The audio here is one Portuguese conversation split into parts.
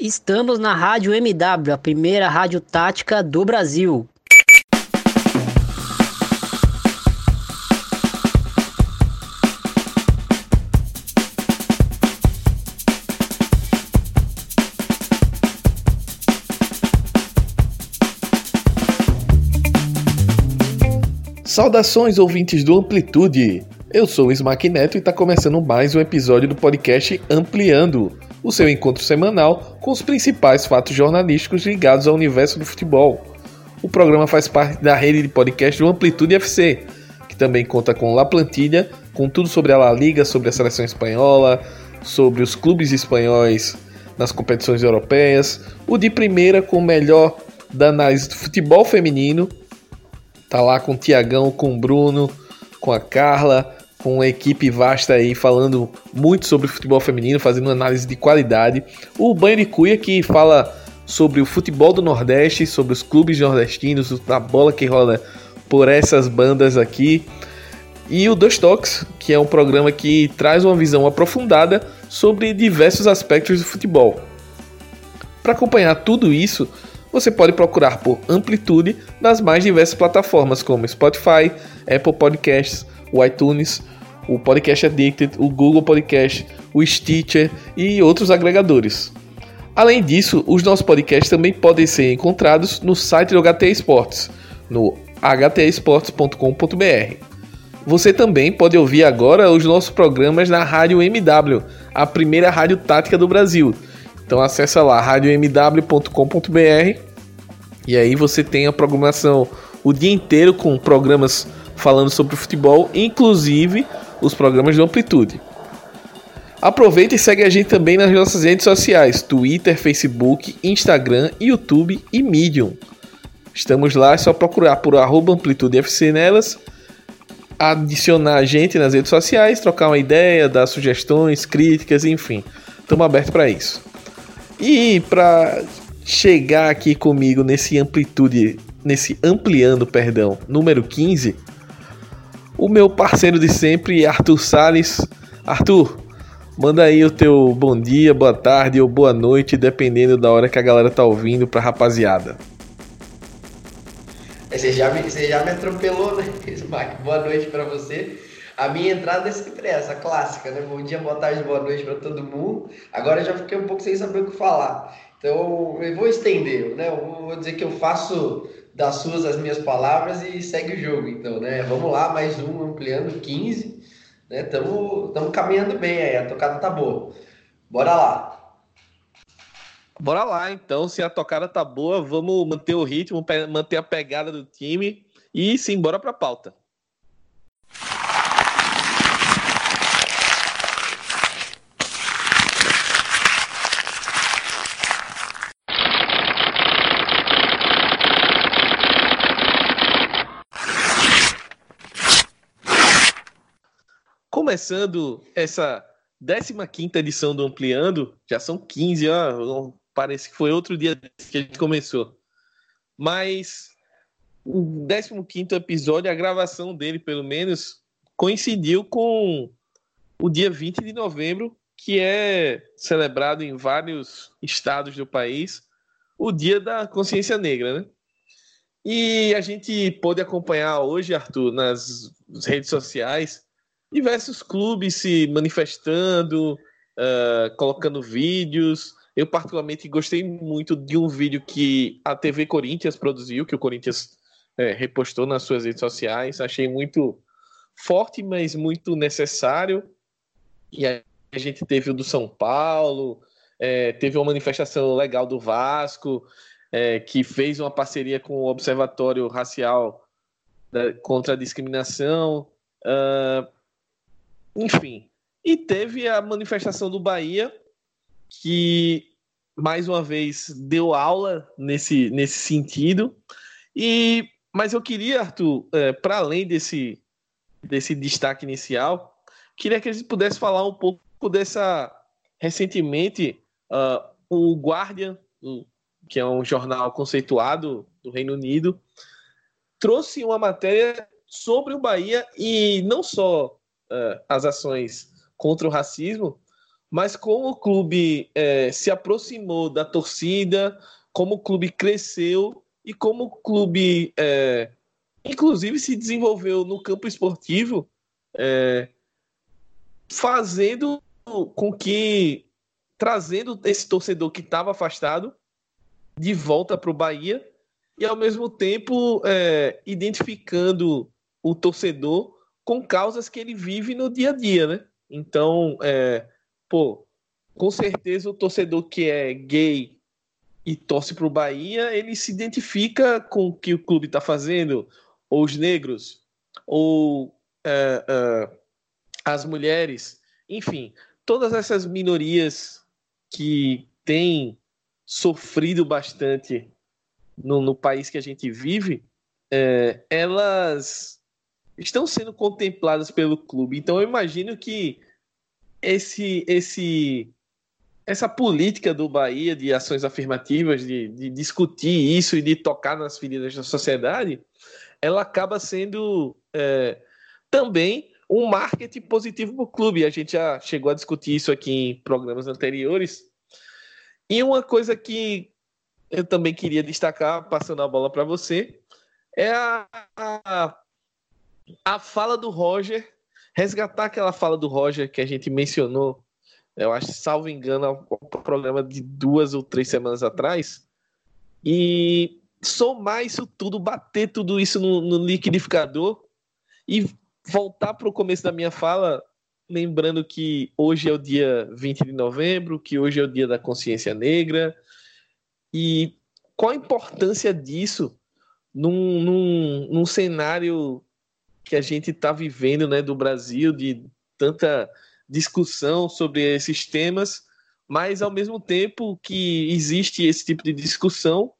Estamos na Rádio MW, a primeira rádio tática do Brasil. Saudações ouvintes do Amplitude! Eu sou o Smack Neto e está começando mais um episódio do podcast Ampliando, o seu encontro semanal com os principais fatos jornalísticos ligados ao universo do futebol. O programa faz parte da rede de podcast do Amplitude FC, que também conta com La Plantilha, com tudo sobre a La Liga, sobre a seleção espanhola, sobre os clubes espanhóis nas competições europeias, o de primeira com o melhor da análise do futebol feminino, tá lá com o Tiagão, com o Bruno, com a Carla, com uma equipe vasta aí falando muito sobre futebol feminino, fazendo análise de qualidade. O Banho de Cuia que fala sobre o futebol do Nordeste, sobre os clubes nordestinos, a bola que rola por essas bandas aqui. E o Dois Toques, que é um programa que traz uma visão aprofundada sobre diversos aspectos do futebol. Para acompanhar tudo isso, você pode procurar por Amplitude nas mais diversas plataformas como Spotify, Apple Podcasts, o iTunes, o Podcast Addicted, o Google Podcast, o Stitcher e outros agregadores. Além disso, os nossos podcasts também podem ser encontrados no site do HT Esportes, no htesportes.com.br. Você também pode ouvir agora os nossos programas na Rádio MW, a primeira rádio tática do Brasil. Então acessa lá radiomw.com.br e aí você tem a programação o dia inteiro com programas falando sobre futebol, inclusive os programas de amplitude. Aproveita e segue a gente também nas nossas redes sociais: Twitter, Facebook, Instagram, YouTube e Medium. Estamos lá, é só procurar por AmplitudeFC nelas, adicionar a gente nas redes sociais, trocar uma ideia, dar sugestões, críticas, enfim. Estamos abertos para isso. E para chegar aqui comigo nesse amplitude, nesse ampliando, perdão, número 15, o meu parceiro de sempre, Arthur Sales. Arthur, manda aí o teu bom dia, boa tarde ou boa noite, dependendo da hora que a galera tá ouvindo pra rapaziada. Você já me, você já me atropelou, né, Smack? Boa noite para você. A minha entrada é sempre essa, clássica, né? Bom dia, boa tarde, boa noite para todo mundo. Agora eu já fiquei um pouco sem saber o que falar. Então eu vou estender, né? Eu vou dizer que eu faço das suas as minhas palavras e segue o jogo, então, né? Vamos lá, mais um ampliando 15, né? Estamos caminhando bem aí, a tocada tá boa. Bora lá. Bora lá, então. Se a tocada tá boa, vamos manter o ritmo, manter a pegada do time e embora para a pauta. Começando essa 15 edição do Ampliando, já são 15, ó, parece que foi outro dia que a gente começou. Mas o 15 episódio, a gravação dele, pelo menos, coincidiu com o dia 20 de novembro, que é celebrado em vários estados do país, o Dia da Consciência Negra, né? E a gente pôde acompanhar hoje, Arthur, nas redes sociais, diversos clubes se manifestando, uh, colocando vídeos. Eu, particularmente, gostei muito de um vídeo que a TV Corinthians produziu, que o Corinthians é, repostou nas suas redes sociais. Achei muito forte, mas muito necessário. E a gente teve o do São Paulo, é, teve uma manifestação legal do Vasco, é, que fez uma parceria com o Observatório Racial da, contra a Discriminação. Uh, enfim. E teve a manifestação do Bahia, que mais uma vez deu aula nesse, nesse sentido. E mas eu queria, Arthur, é, para além desse, desse destaque inicial, queria que a gente pudesse falar um pouco dessa. Recentemente, uh, o Guardian, que é um jornal conceituado do Reino Unido, trouxe uma matéria sobre o Bahia e não só uh, as ações contra o racismo, mas como o clube é, se aproximou da torcida, como o clube cresceu e como o clube, é, inclusive, se desenvolveu no campo esportivo, fazendo com que trazendo esse torcedor que estava afastado de volta para o Bahia e ao mesmo tempo é, identificando o torcedor com causas que ele vive no dia a dia, né? Então, é, pô, com certeza o torcedor que é gay e torce para o Bahia, ele se identifica com o que o clube está fazendo, ou os negros, ou é, é, as mulheres, enfim, todas essas minorias que tem sofrido bastante no, no país que a gente vive, é, elas estão sendo contempladas pelo clube. Então eu imagino que esse, esse, essa política do Bahia de ações afirmativas, de, de discutir isso e de tocar nas feridas da sociedade, ela acaba sendo é, também um marketing positivo para o clube. A gente já chegou a discutir isso aqui em programas anteriores. E uma coisa que eu também queria destacar, passando a bola para você, é a, a, a fala do Roger, resgatar aquela fala do Roger que a gente mencionou, eu acho, salvo engano, o programa de duas ou três semanas atrás, e somar isso tudo, bater tudo isso no, no liquidificador e voltar para o começo da minha fala, lembrando que hoje é o dia 20 de novembro, que hoje é o dia da consciência negra, e qual a importância disso num, num, num cenário que a gente está vivendo né, do Brasil, de tanta discussão sobre esses temas, mas ao mesmo tempo que existe esse tipo de discussão,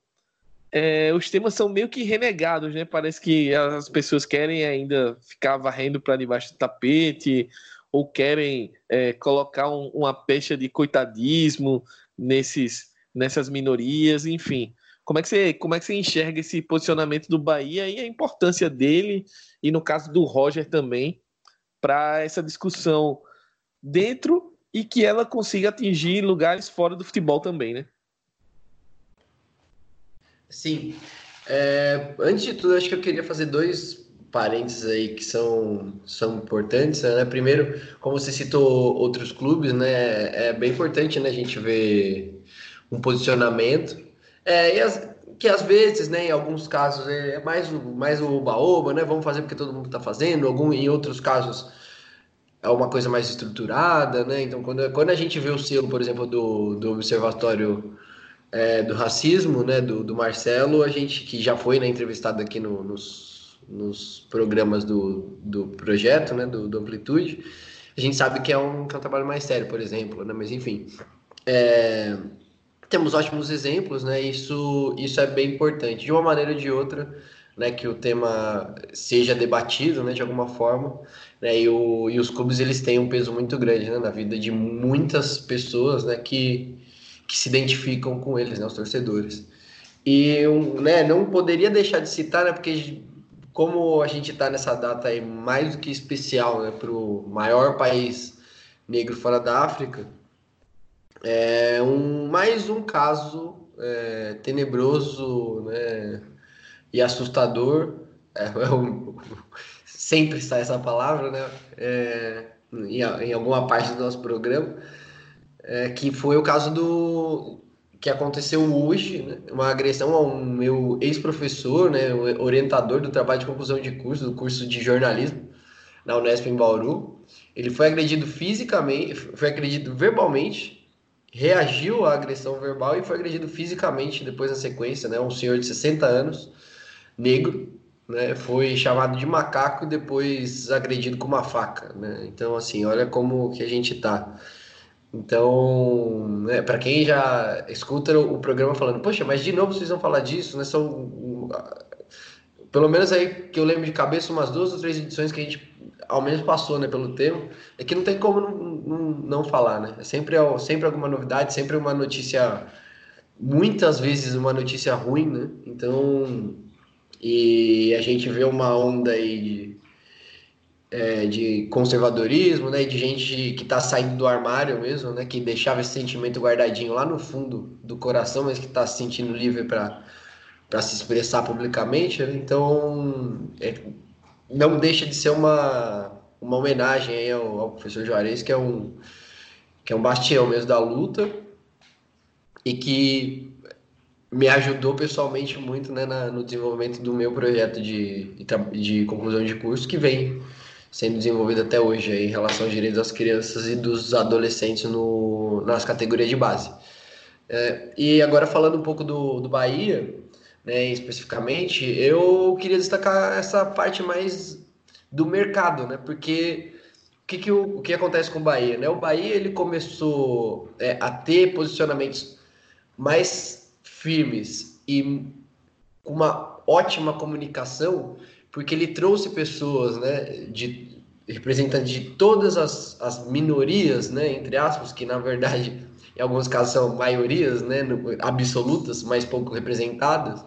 é, os temas são meio que renegados, né? Parece que as pessoas querem ainda ficar varrendo para debaixo do tapete ou querem é, colocar um, uma pecha de coitadismo nesses, nessas minorias, enfim. Como é, que você, como é que você enxerga esse posicionamento do Bahia e a importância dele, e no caso do Roger também, para essa discussão dentro e que ela consiga atingir lugares fora do futebol também, né? Sim. É, antes de tudo, acho que eu queria fazer dois parênteses aí que são, são importantes. Né? Primeiro, como você citou outros clubes, né? É bem importante né, a gente ver um posicionamento. É, as, que às vezes, né, em alguns casos, é mais, mais o baoba, né? Vamos fazer porque todo mundo está fazendo. Algum, em outros casos, é uma coisa mais estruturada, né? Então, quando, quando a gente vê o selo, por exemplo, do, do Observatório é, do Racismo, né, do, do Marcelo, a gente que já foi né, entrevistado aqui no, nos, nos programas do, do projeto, né, do, do Amplitude, a gente sabe que é, um, que é um trabalho mais sério, por exemplo, né? Mas, enfim, é, temos ótimos exemplos, né? Isso, isso é bem importante. De uma maneira ou de outra, né, que o tema seja debatido, né, de alguma forma, né, e, o, e os clubes eles têm um peso muito grande, né, na vida de muitas pessoas, né, que, que se identificam com eles, né, os torcedores. E né, não poderia deixar de citar, né, porque como a gente está nessa data aí mais do que especial, né, para o maior país negro fora da África, é um mais um caso é, tenebroso, né, e assustador. É, é um, sempre está essa palavra, né? É, em, em, alguma parte do nosso programa, é, que foi o caso do que aconteceu hoje, né? uma agressão a um meu ex-professor, né? orientador do trabalho de conclusão de curso, do curso de jornalismo na Unesp em Bauru. Ele foi agredido fisicamente, foi agredido verbalmente, reagiu à agressão verbal e foi agredido fisicamente depois na sequência, né? Um senhor de 60 anos negro, né, foi chamado de macaco e depois agredido com uma faca, né? Então assim, olha como que a gente tá. Então, né, para quem já escuta o programa falando, poxa, mas de novo vocês vão falar disso, né? São pelo menos aí que eu lembro de cabeça umas duas ou três edições que a gente ao menos passou, né, pelo tema, é que não tem como não, não, não falar, né? É sempre, sempre alguma novidade, sempre uma notícia, muitas vezes uma notícia ruim, né? Então, e a gente vê uma onda aí de, é, de conservadorismo, né, de gente que está saindo do armário mesmo, né, que deixava esse sentimento guardadinho lá no fundo do coração, mas que está se sentindo livre para para se expressar publicamente. Né? Então, é, não deixa de ser uma, uma homenagem ao, ao, professor Juarez, que é um que é um bastião mesmo da luta e que me ajudou pessoalmente muito né, na, no desenvolvimento do meu projeto de, de, de conclusão de curso, que vem sendo desenvolvido até hoje aí, em relação aos direitos das crianças e dos adolescentes no, nas categorias de base. É, e agora falando um pouco do, do Bahia, né, especificamente, eu queria destacar essa parte mais do mercado, né? Porque o que, que, o, o que acontece com o Bahia? Né? O Bahia ele começou é, a ter posicionamentos mais firmes e uma ótima comunicação porque ele trouxe pessoas, né, de representantes de todas as, as minorias, né, entre aspas, que na verdade em alguns casos são maiorias, né, absolutas, mas pouco representadas,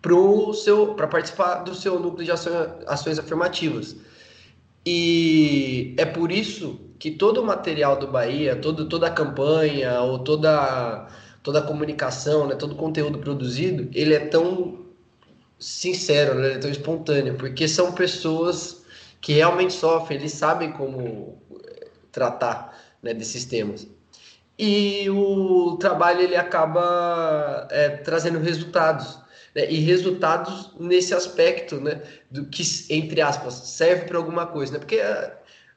para participar do seu núcleo de ações, ações afirmativas. E é por isso que todo o material do Bahia, todo, toda a campanha ou toda, toda a comunicação, né, todo o conteúdo produzido, ele é tão sincero, né? tão espontâneo, porque são pessoas que realmente sofrem, eles sabem como tratar né, desses temas. E o trabalho ele acaba é, trazendo resultados. Né? E resultados nesse aspecto, né? Do que, entre aspas, serve para alguma coisa. Né? Porque a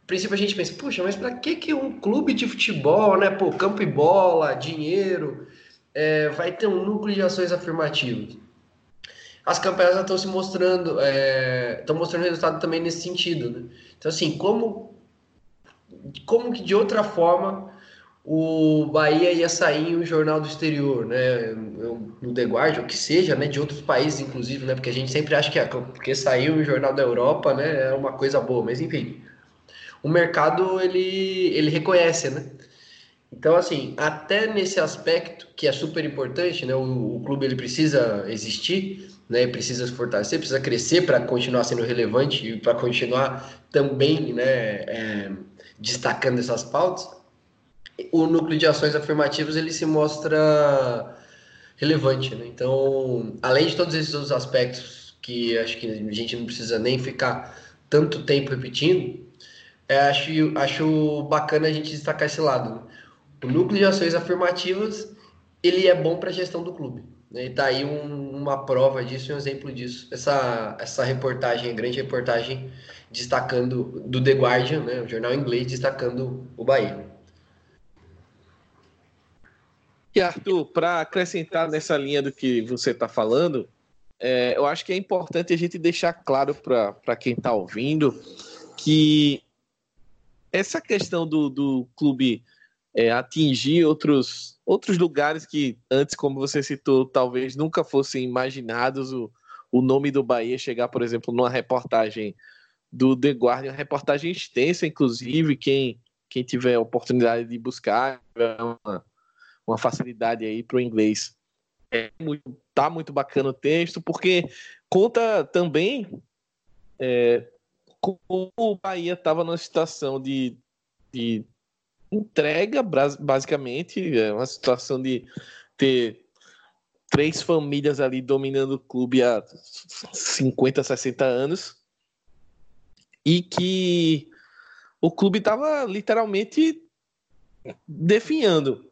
princípio a gente pensa, puxa, mas para que, que um clube de futebol, né? Pô, campo e bola, dinheiro, é, vai ter um núcleo de ações afirmativas? as campanhas estão se mostrando, estão é, mostrando resultado também nesse sentido. Né? Então, assim, como, como que de outra forma o Bahia ia sair em um jornal do exterior, né? No The Guardian, o que seja, né? De outros países, inclusive, né? Porque a gente sempre acha que é, porque saiu em jornal da Europa, né? É uma coisa boa, mas enfim. O mercado, ele, ele reconhece, né? Então, assim, até nesse aspecto, que é super importante, né? O, o clube, ele precisa existir, né, precisa se fortalecer, precisa crescer para continuar sendo relevante e para continuar também né, é, destacando essas pautas, o núcleo de ações afirmativas ele se mostra relevante. Né? Então, além de todos esses outros aspectos que acho que a gente não precisa nem ficar tanto tempo repetindo, é, acho, acho bacana a gente destacar esse lado. Né? O núcleo de ações afirmativas ele é bom para a gestão do clube. Né? E tá aí um, uma prova disso, um exemplo disso. Essa, essa reportagem, grande reportagem, destacando do The Guardian, né, o jornal inglês, destacando o Bahia. E Arthur, para acrescentar nessa linha do que você está falando, é, eu acho que é importante a gente deixar claro para quem está ouvindo que essa questão do, do clube é, atingir outros, outros lugares que antes, como você citou, talvez nunca fossem imaginados o, o nome do Bahia chegar, por exemplo, numa reportagem do The Guardian, reportagem extensa, inclusive, quem, quem tiver oportunidade de buscar, uma, uma facilidade aí para o inglês. É muito, tá muito bacana o texto, porque conta também é, como o Bahia estava numa situação de, de entrega, basicamente, é uma situação de ter três famílias ali dominando o clube há 50, 60 anos e que o clube estava literalmente definhando.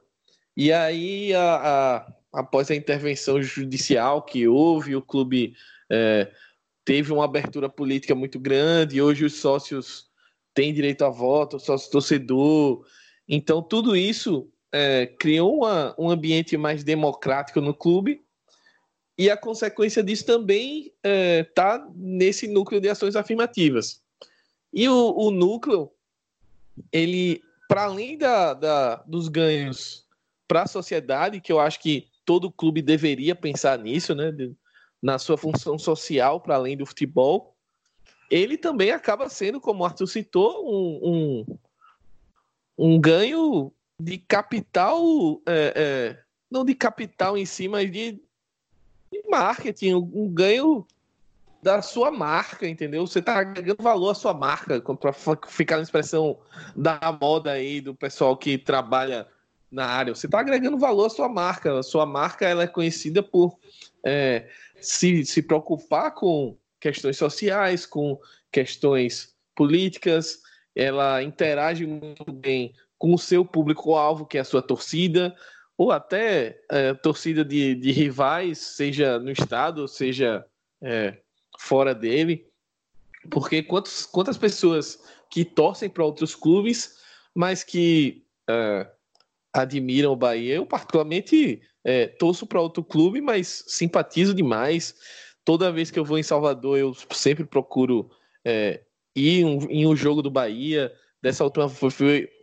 E aí, a, a, após a intervenção judicial que houve, o clube é, teve uma abertura política muito grande, hoje os sócios têm direito a voto, o sócio torcedor, então, tudo isso é, criou uma, um ambiente mais democrático no clube e a consequência disso também está é, tá nesse núcleo de ações afirmativas. E o, o núcleo, ele, para além da, da, dos ganhos para a sociedade, que eu acho que todo clube deveria pensar nisso, né, de, na sua função social, para além do futebol, ele também acaba sendo, como o Arthur citou, um, um um ganho de capital, é, é, não de capital em si, mas de, de marketing, um ganho da sua marca, entendeu? Você tá agregando valor à sua marca, para ficar na expressão da moda aí, do pessoal que trabalha na área. Você está agregando valor à sua marca. A sua marca ela é conhecida por é, se, se preocupar com questões sociais, com questões políticas, ela interage muito bem com o seu público-alvo, que é a sua torcida, ou até é, torcida de, de, rivais, seja no estado, seja é, fora dele. Porque quantos, quantas pessoas que torcem para outros clubes, mas que é, admiram o Bahia. Eu, particularmente, é, torço para outro clube, mas simpatizo demais. Toda vez que eu vou em Salvador, eu sempre procuro é, ir um, em um jogo do Bahia. Dessa última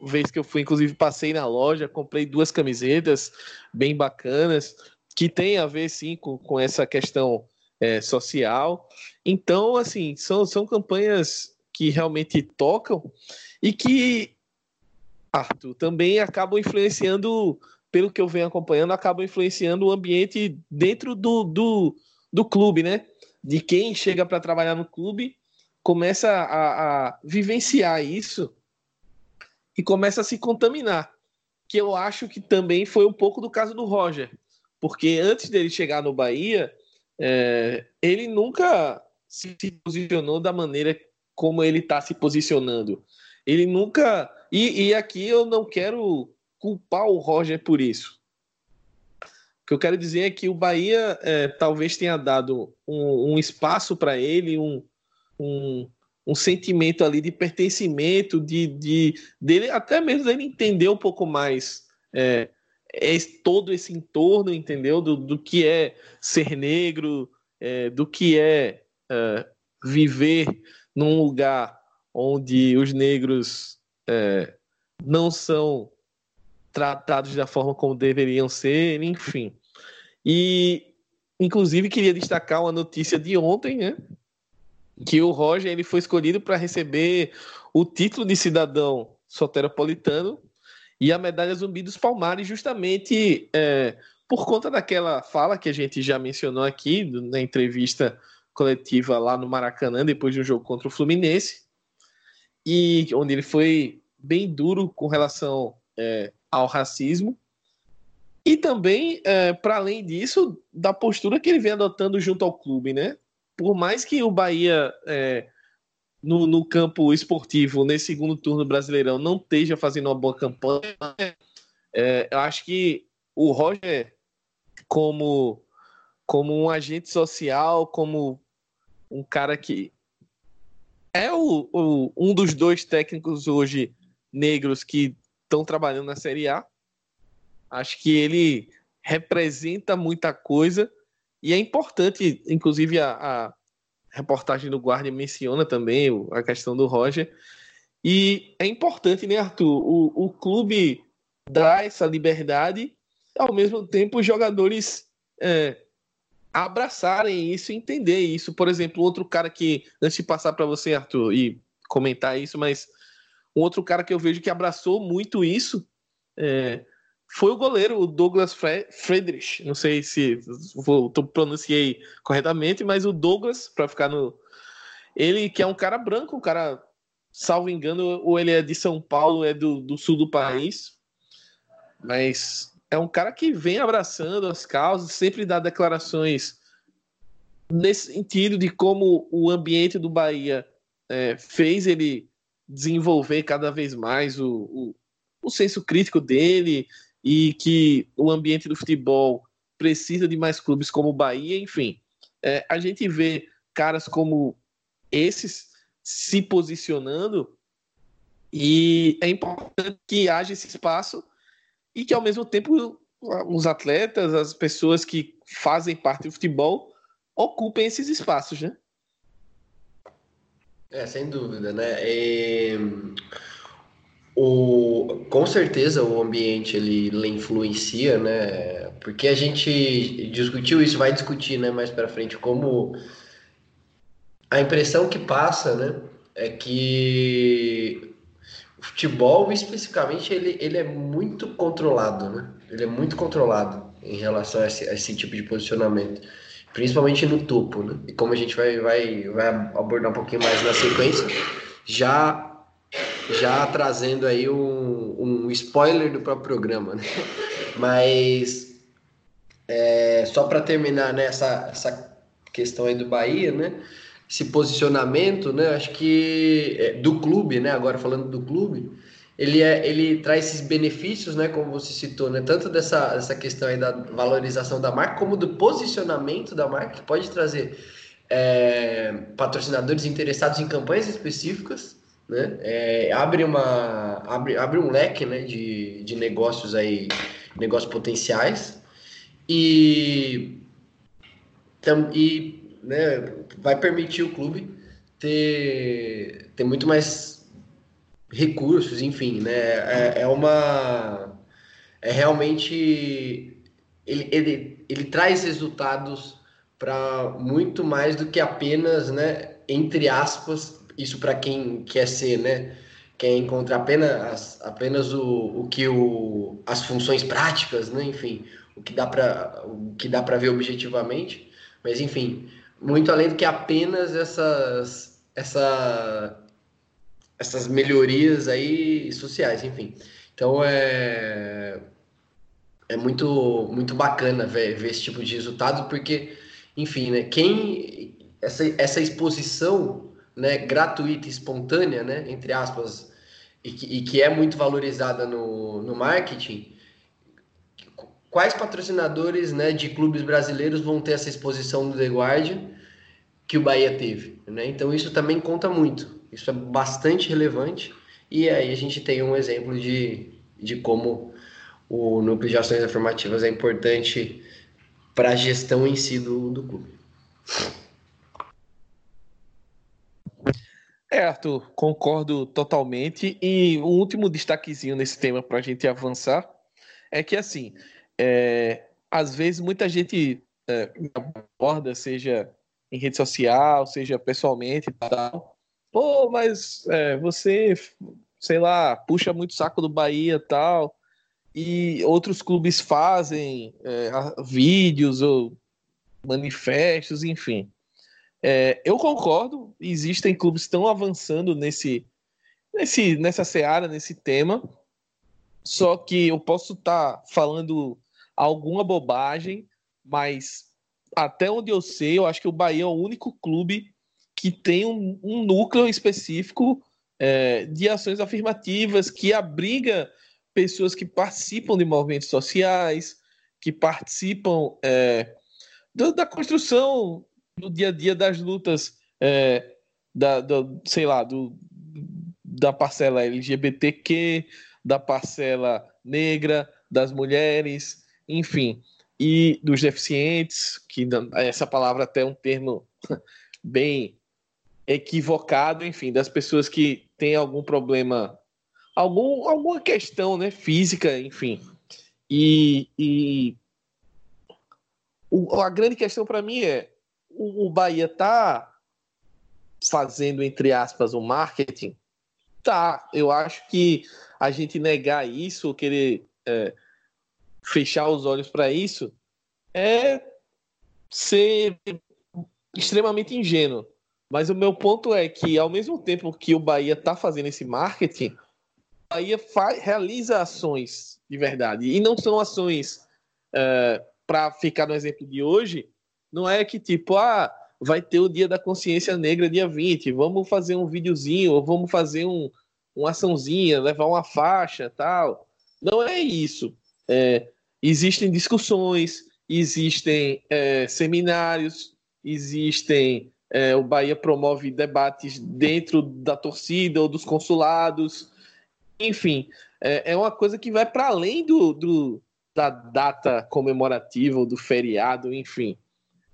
vez que eu fui, inclusive, passei na loja, comprei duas camisetas bem bacanas, que tem a ver, sim, com, com essa questão é, social. Então, assim, são, são campanhas que realmente tocam e que Arthur, também acabam influenciando, pelo que eu venho acompanhando, acabam influenciando o ambiente dentro do, do, do clube, né? De quem chega para trabalhar no clube começa a, a, vivenciar isso e começa a se contaminar. Que eu acho que também foi um pouco do caso do Roger, porque antes dele chegar no Bahia, é, ele nunca se posicionou da maneira como ele está se posicionando. Ele nunca e, e aqui eu não quero culpar o Roger por isso. O que eu quero dizer é que o Bahia é, talvez tenha dado um, um espaço para ele, um, um, um, sentimento ali de pertencimento, de, de dele até mesmo dele entender um pouco mais é, é todo esse entorno, entendeu? Do, do que é ser negro, é, do que é, é viver num lugar onde os negros é, não são tratados da forma como deveriam ser, enfim. E, inclusive, queria destacar uma notícia de ontem, né? Que o Roger ele foi escolhido para receber o título de cidadão soteropolitano e a medalha Zumbi dos Palmares, justamente é, por conta daquela fala que a gente já mencionou aqui na entrevista coletiva lá no Maracanã, depois de um jogo contra o Fluminense, e onde ele foi bem duro com relação é, ao racismo. E também, é, para além disso, da postura que ele vem adotando junto ao clube, né? Por mais que o Bahia, é, no, no, campo esportivo, nesse segundo turno brasileirão, não esteja fazendo uma boa campanha, é, eu acho que o Roger, como, como um agente social, como um cara que é o, o, um dos dois técnicos hoje negros que estão trabalhando na Série A. Acho que ele representa muita coisa e é importante, inclusive a, a reportagem do Guardian menciona também a questão do Roger. E é importante, né, Arthur, o, o clube dar essa liberdade, ao mesmo tempo os jogadores é, abraçarem isso e entender isso. Por exemplo, outro cara que, antes de passar para você, Arthur, e comentar isso, mas um outro cara que eu vejo que abraçou muito isso é, foi o goleiro, o Douglas Friedrich. Não sei se vou, pronunciei corretamente, mas o Douglas, para ficar no. Ele que é um cara branco, um cara, salvo engano, ou ele é de São Paulo, é do, do sul do país. Mas é um cara que vem abraçando as causas, sempre dá declarações nesse sentido de como o ambiente do Bahia é, fez ele desenvolver cada vez mais o, o, o senso crítico dele e que o ambiente do futebol precisa de mais clubes como o Bahia, enfim. É, a gente vê caras como esses se posicionando e é importante que haja esse espaço e que ao mesmo tempo os atletas, as pessoas que fazem parte do futebol ocupem esses espaços, né? É, sem dúvida, né? O, com certeza o ambiente ele, ele, influencia, né? Porque a gente discutiu isso, vai discutir, né, mais para frente, como a impressão que passa, né, é que futebol especificamente ele, ele é muito controlado, né? Ele é muito controlado em relação a esse, a esse tipo de posicionamento principalmente no topo, né? E como a gente vai, vai, vai abordar um pouquinho mais na sequência, já já trazendo aí um, um spoiler do próprio programa, né? Mas é, só para terminar nessa né, essa questão aí do Bahia, né? Esse posicionamento, né? Acho que é, do clube, né? Agora falando do clube, ele, é, ele traz esses benefícios, né, como você citou, né, tanto dessa, dessa questão aí da valorização da marca, como do posicionamento da marca, que pode trazer é, patrocinadores interessados em campanhas específicas, né, é, abre, uma, abre, abre um leque né, de, de negócios aí, negócios potenciais, e, e né, vai permitir o clube ter, ter muito mais recursos, enfim, né? É, é uma. É realmente. Ele, ele, ele traz resultados para muito mais do que apenas, né? Entre aspas, isso para quem quer ser, né? Quer encontrar apenas, apenas o, o que o, as funções práticas, né? Enfim, o que dá para ver objetivamente, mas enfim, muito além do que apenas essas essa essas melhorias aí sociais, enfim. Então é é muito muito bacana ver, ver esse tipo de resultado porque, enfim, né? Quem essa, essa exposição, né? Gratuita, espontânea, né? Entre aspas, e que, e que é muito valorizada no, no marketing. Quais patrocinadores, né? De clubes brasileiros vão ter essa exposição no The Guardian que o Bahia teve, né? Então isso também conta muito. Isso é bastante relevante. E aí a gente tem um exemplo de, de como o núcleo de ações afirmativas é importante para a gestão em si do, do clube. É, Arthur, concordo totalmente. E o último destaquezinho nesse tema para a gente avançar é que, assim, é, às vezes muita gente é, aborda, seja em rede social, seja pessoalmente e tal, pô, mas é, você, sei lá, puxa muito saco do Bahia tal, e outros clubes fazem é, vídeos ou manifestos, enfim. É, eu concordo, existem clubes que estão avançando nesse, nesse, nessa seara, nesse tema, só que eu posso estar tá falando alguma bobagem, mas até onde eu sei, eu acho que o Bahia é o único clube que tem um, um núcleo específico é, de ações afirmativas que abriga pessoas que participam de movimentos sociais, que participam é, do, da construção do dia a dia das lutas é, da, do, sei lá, do, da parcela LGBTQ, da parcela negra, das mulheres, enfim, e dos deficientes, que essa palavra até é um termo bem equivocado, enfim, das pessoas que têm algum problema, algum, alguma questão, né, física, enfim. E, e o, a grande questão para mim é o, o Bahia tá fazendo entre aspas o marketing, tá? Eu acho que a gente negar isso, querer é, fechar os olhos para isso, é ser extremamente ingênuo. Mas o meu ponto é que, ao mesmo tempo que o Bahia está fazendo esse marketing, o Bahia faz, realiza ações de verdade. E não são ações, é, para ficar no exemplo de hoje, não é que tipo, ah, vai ter o Dia da Consciência Negra dia 20, vamos fazer um videozinho, ou vamos fazer um, uma açãozinha, levar uma faixa tal. Não é isso. É, existem discussões, existem é, seminários, existem é, o Bahia promove debates dentro da torcida ou dos consulados. Enfim, é, é uma coisa que vai para além do, do, da data comemorativa ou do feriado, enfim.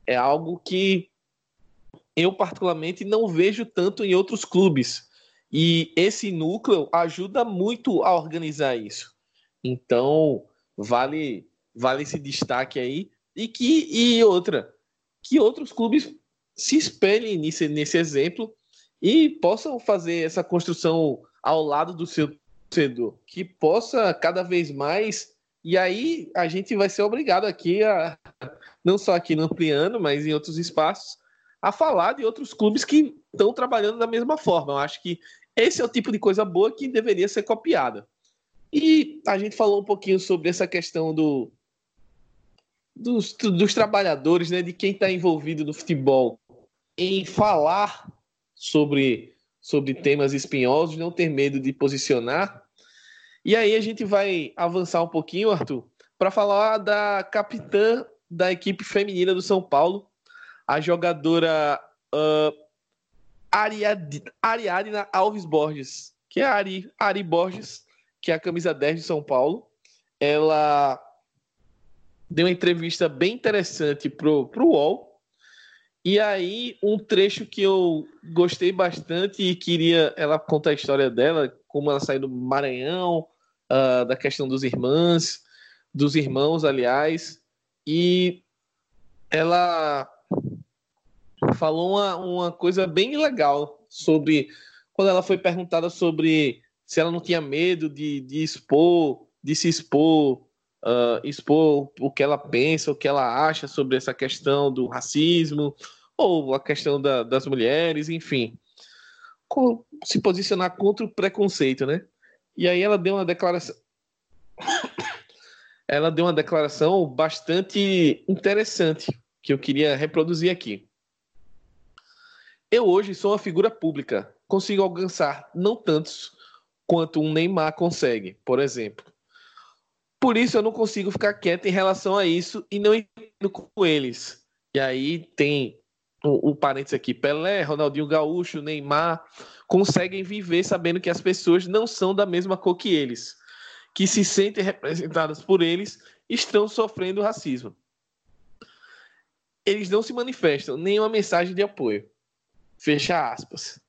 É algo que eu, particularmente, não vejo tanto em outros clubes. E esse núcleo ajuda muito a organizar isso. Então, vale, vale esse destaque aí. E que e outra, que outros clubes se espelhem nesse, nesse exemplo e possam fazer essa construção ao lado do seu torcedor, que possa cada vez mais. E aí a gente vai ser obrigado aqui a, não só aqui no Ampliando, mas em outros espaços, a falar de outros clubes que estão trabalhando da mesma forma. Eu acho que esse é o tipo de coisa boa que deveria ser copiada. E a gente falou um pouquinho sobre essa questão do, dos, dos trabalhadores, né, de quem está envolvido no futebol, em falar sobre, sobre temas espinhosos, não ter medo de posicionar. E aí a gente vai avançar um pouquinho, Arthur, para falar da capitã da equipe feminina do São Paulo, a jogadora uh, Ariadna Alves Borges, que é a Ari, Ari Borges, que é a camisa 10 de São Paulo. Ela deu uma entrevista bem interessante pro, pro UOL. E aí, um trecho que eu gostei bastante e queria ela contar a história dela, como ela saiu do Maranhão, uh, da questão dos irmãs, dos irmãos, aliás, e ela falou uma, uma coisa bem legal sobre quando ela foi perguntada sobre se ela não tinha medo de, de expor, de se expor, uh, expor o que ela pensa, o que ela acha sobre essa questão do racismo ou a questão da, das mulheres, enfim, com, se posicionar contra o preconceito, né? E aí ela deu uma declaração ela deu uma declaração bastante interessante que eu queria reproduzir aqui. Eu hoje sou uma figura pública, consigo alcançar não tantos quanto um Neymar consegue, por exemplo. Por isso eu não consigo ficar quieto em relação a isso e não entendo com eles. E aí tem o, o parênteses aqui, Pelé, Ronaldinho Gaúcho, Neymar, conseguem viver sabendo que as pessoas não são da mesma cor que eles que se sentem representadas por eles estão sofrendo racismo. Eles não se manifestam, nenhuma mensagem de apoio. Fecha aspas.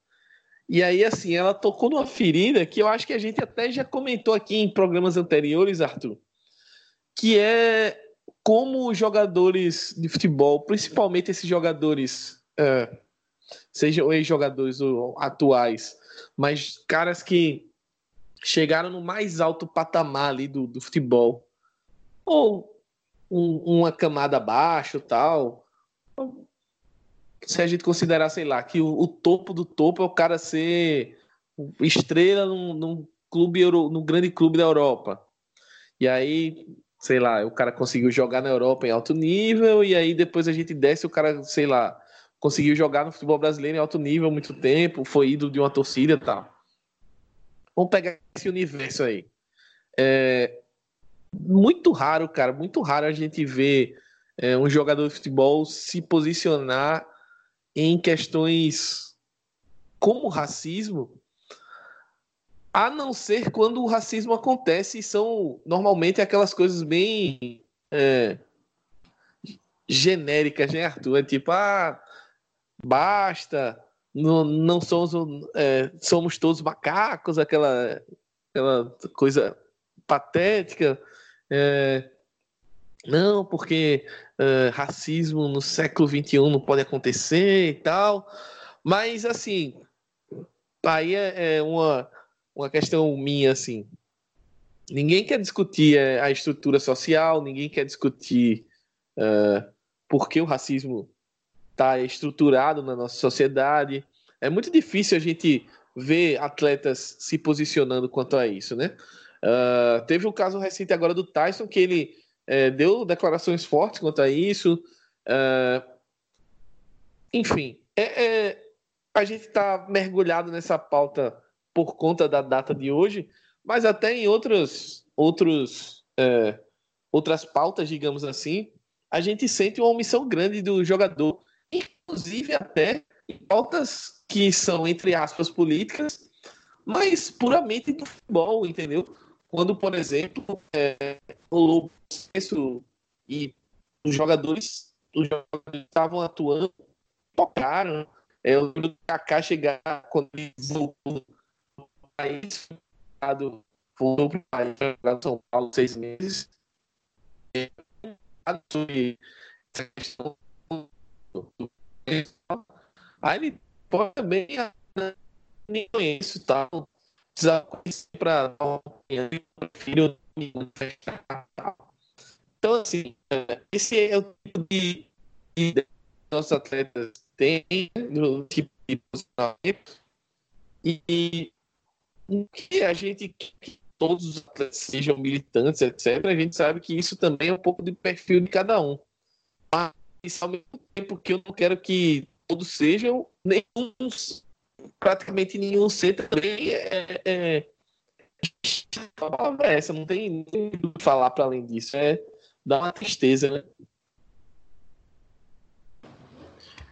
E aí, assim, ela tocou numa ferida que eu acho que a gente até já comentou aqui em programas anteriores, Arthur, que é como os jogadores de futebol, principalmente esses jogadores, é, sejam ex-jogadores atuais, mas caras que chegaram no mais alto patamar ali do, do futebol. Ou um, uma camada abaixo tal. Se a gente considerar, sei lá, que o, o topo do topo é o cara ser estrela num, num clube num grande clube da Europa. E aí, sei lá, o cara conseguiu jogar na Europa em alto nível, e aí depois a gente desce, o cara, sei lá, conseguiu jogar no futebol brasileiro em alto nível muito tempo, foi ídolo de uma torcida e tal. Vamos pegar esse universo aí. É muito raro, cara, muito raro a gente ver é, um jogador de futebol se posicionar em questões como racismo, a não ser quando o racismo acontece e são normalmente aquelas coisas bem é, genéricas, né, Arthur? É tipo, ah, basta, não, não somos, é, somos todos macacos, aquela, aquela coisa patética. É, não, porque é, racismo no século XXI não pode acontecer e tal. Mas, assim, aí é, é uma, uma questão minha, assim. Ninguém quer discutir é, a estrutura social, ninguém quer discutir uh, por que o racismo está estruturado na nossa sociedade. É muito difícil a gente ver atletas se posicionando quanto a isso, né? Uh, teve um caso recente agora do Tyson que ele é, deu declarações fortes quanto a isso. Uh, enfim, é, é, a gente está mergulhado nessa pauta por conta da data de hoje, mas até em outros, outros, é, outras pautas, digamos assim, a gente sente uma omissão grande do jogador inclusive até em pautas que são, entre aspas, políticas, mas puramente do futebol, entendeu? Quando, por exemplo, é, o isso e os jogadores, estavam atuando, tocaram. É, eu lembro do Kaká chegar quando ele voltou no país, voltou para o país, para São Paulo seis meses. É, sobre essa questão do Aí ele pode também né, nem conheço tal. Tá? Precisa conhecer para dar uma filho Então, assim, é, esse é o tipo de, de nossos atletas têm, no tipo de posicionamento, e o que a gente que todos os atletas sejam militantes, etc., a gente sabe que isso também é um pouco de perfil de cada um. Mas, ao mesmo tempo que eu não quero que todos sejam, nenhum, praticamente nenhum ser também é, é, palavra é essa, não tem o que falar para além disso. É dar uma tristeza, né?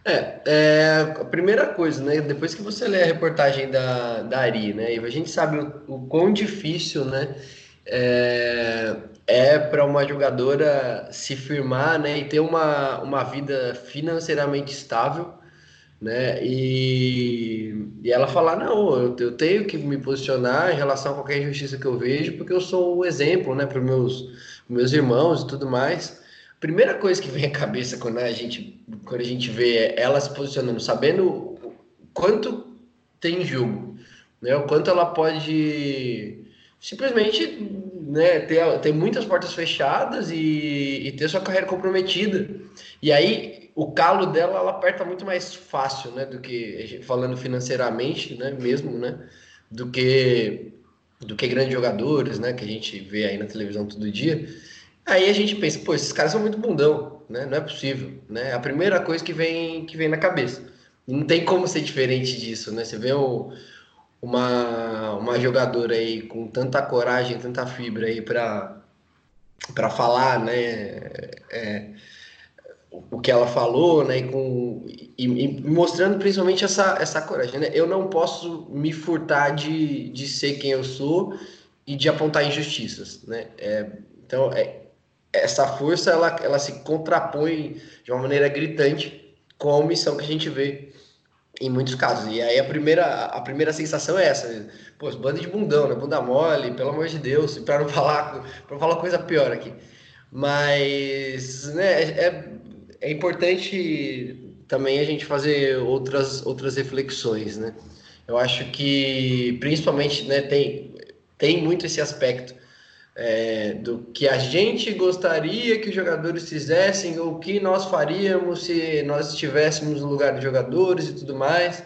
É, é, a primeira coisa, né? Depois que você lê a reportagem da, da Ari, né? A gente sabe o, o quão difícil, né? É, é para uma jogadora se firmar, né? E ter uma, uma vida financeiramente estável, né? E, e ela falar, não, eu, eu tenho que me posicionar em relação a qualquer injustiça que eu vejo, porque eu sou o exemplo, né? Para meus meus irmãos e tudo mais primeira coisa que vem à cabeça quando a gente, quando a gente vê ela se posicionando, sabendo quanto tem jogo, né? O quanto ela pode simplesmente né, ter, ter muitas portas fechadas e, e ter sua carreira comprometida. E aí o calo dela ela aperta muito mais fácil, né? Do que falando financeiramente, né? Mesmo, né? Do que do que grandes jogadores, né? Que a gente vê aí na televisão todo dia. Aí a gente pensa, pô, esses caras são muito bundão, né? Não é possível, né? É a primeira coisa que vem que vem na cabeça. Não tem como ser diferente disso, né? Você vê o, uma, uma jogadora aí com tanta coragem, tanta fibra aí para para falar, né? É, o que ela falou, né? E, com, e, e, mostrando principalmente essa, essa coragem, né? Eu não posso me furtar de, de ser quem eu sou e de apontar injustiças, né? É, então, é, essa força ela, ela se contrapõe de uma maneira gritante com a omissão que a gente vê em muitos casos. E aí a primeira, a primeira sensação é essa, pô, banda de bundão, né? Bunda mole, pelo amor de Deus, para não falar, para falar coisa pior aqui. Mas, né, é, é importante também a gente fazer outras outras reflexões, né? Eu acho que principalmente, né, tem tem muito esse aspecto é, do que a gente gostaria que os jogadores fizessem ou o que nós faríamos se nós estivéssemos no lugar dos jogadores e tudo mais.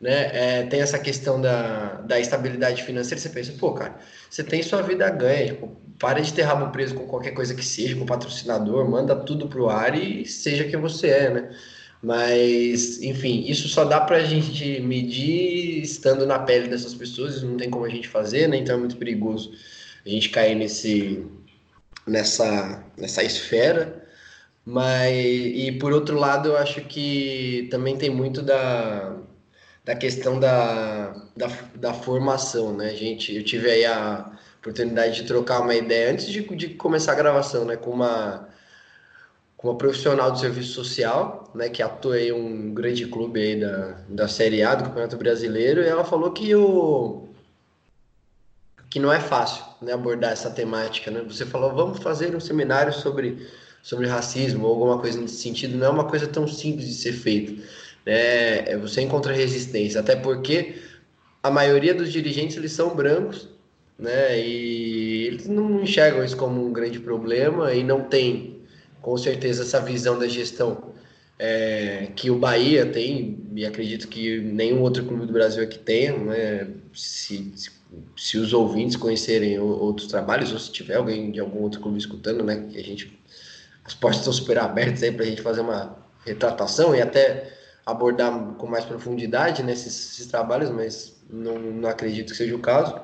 Né? É, tem essa questão da, da estabilidade financeira. Você pensa, pô, cara, você tem sua vida ganha. Tipo, para de ter rabo preso com qualquer coisa que seja, com patrocinador, manda tudo pro ar e seja quem você é, né? Mas, enfim, isso só dá para a gente medir estando na pele dessas pessoas, não tem como a gente fazer, né? Então é muito perigoso a gente cair nesse, nessa, nessa esfera. Mas, e por outro lado, eu acho que também tem muito da, da questão da, da, da formação, né, gente? Eu tive aí a oportunidade de trocar uma ideia antes de, de começar a gravação, né, com uma, com uma profissional do serviço social, né, que atua em um grande clube aí da, da Série A do Campeonato Brasileiro, e ela falou que o que não é fácil né, abordar essa temática. Né? Você falou, vamos fazer um seminário sobre, sobre racismo ou alguma coisa nesse sentido. Não é uma coisa tão simples de ser feita. Né? É, você encontra resistência, até porque a maioria dos dirigentes eles são brancos né? e eles não enxergam isso como um grande problema e não tem, com certeza, essa visão da gestão é, que o Bahia tem, e acredito que nenhum outro clube do Brasil aqui tenha, né? se, se se os ouvintes conhecerem outros trabalhos, ou se tiver alguém de algum outro clube escutando, né, que a gente, as portas estão super abertas aí para a gente fazer uma retratação e até abordar com mais profundidade nesses, né, esses trabalhos, mas não, não acredito que seja o caso.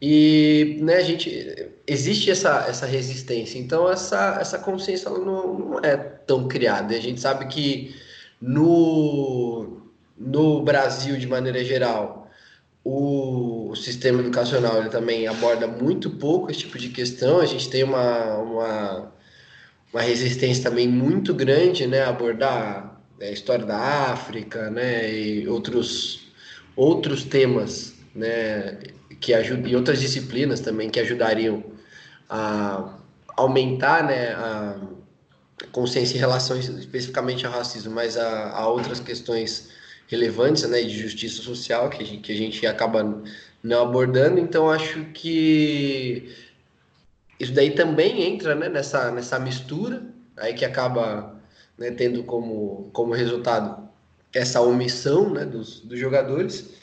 E né, a gente existe essa, essa resistência, então essa, essa consciência não, não é tão criada. A gente sabe que no, no Brasil, de maneira geral, o sistema educacional ele também aborda muito pouco esse tipo de questão. A gente tem uma, uma, uma resistência também muito grande né, a abordar né, a história da África né, e outros, outros temas né, que ajudam, e outras disciplinas também que ajudariam a aumentar né, a consciência em relação especificamente ao racismo, mas a, a outras questões relevantes né, de justiça social que a, gente, que a gente acaba não abordando. Então, acho que isso daí também entra né, nessa, nessa mistura, aí que acaba né, tendo como, como resultado essa omissão né, dos, dos jogadores.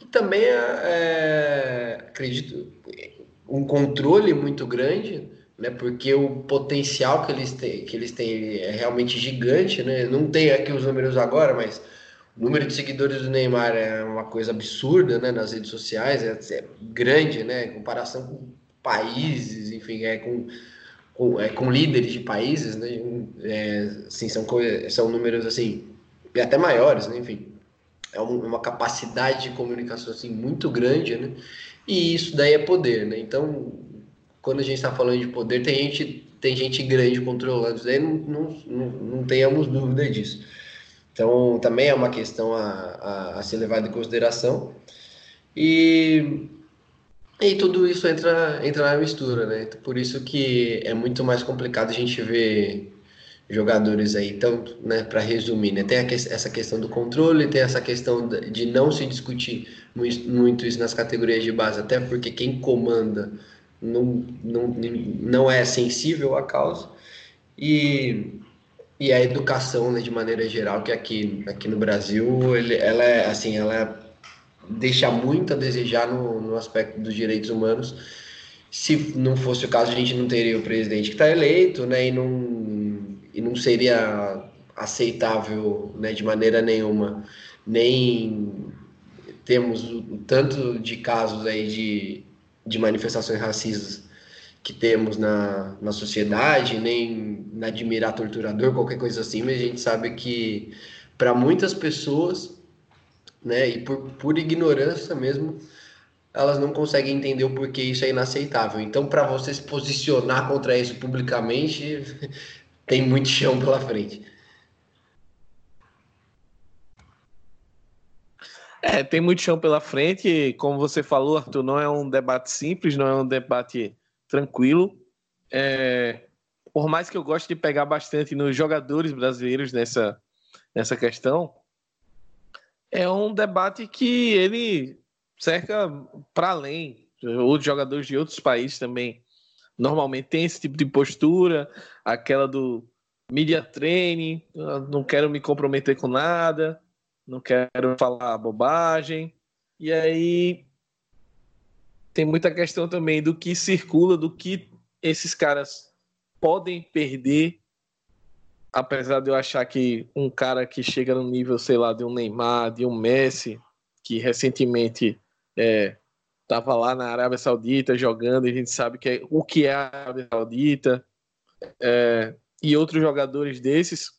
E também, é, acredito, um controle muito grande, né, porque o potencial que eles têm, que eles têm é realmente gigante. Né? Não tem aqui os números agora, mas o número de seguidores do Neymar é uma coisa absurda né, nas redes sociais, é, é grande, né, em comparação com países, enfim, é com, com, é, com líderes de países, né, é, assim, são, são números assim, até maiores, né, enfim, é uma capacidade de comunicação assim, muito grande, né, e isso daí é poder, né, então, quando a gente está falando de poder, tem gente, tem gente grande controlando isso daí, não, não, não, não tenhamos dúvida disso. Então, também é uma questão a, a, a ser levada em consideração. E, e tudo isso entra, entra na mistura, né? Por isso que é muito mais complicado a gente ver jogadores aí, tanto, né, para resumir, né, tem que, essa questão do controle, tem essa questão de não se discutir muito isso nas categorias de base, até porque quem comanda não, não, não é sensível à causa, e e a educação, né, de maneira geral, que aqui, aqui no Brasil, ele, ela é assim, ela é, deixa muito a desejar no, no aspecto dos direitos humanos. Se não fosse o caso, a gente não teria o presidente que está eleito, né, e não, e não seria aceitável, né, de maneira nenhuma, nem temos o tanto de casos aí de, de manifestações racistas que temos na, na sociedade, nem na admirar torturador, qualquer coisa assim, mas a gente sabe que para muitas pessoas, né, e por, por ignorância mesmo, elas não conseguem entender o porquê isso é inaceitável. Então, para você se posicionar contra isso publicamente, tem muito chão pela frente. É, tem muito chão pela frente. Como você falou, Arthur, não é um debate simples, não é um debate tranquilo. É, por mais que eu goste de pegar bastante nos jogadores brasileiros nessa, nessa questão, é um debate que ele cerca para além. Outros jogadores de outros países também normalmente tem esse tipo de postura, aquela do media training, não quero me comprometer com nada, não quero falar bobagem. E aí tem muita questão também do que circula, do que esses caras podem perder, apesar de eu achar que um cara que chega no nível, sei lá, de um Neymar, de um Messi, que recentemente estava é, lá na Arábia Saudita jogando, e a gente sabe que é, o que é a Arábia Saudita, é, e outros jogadores desses,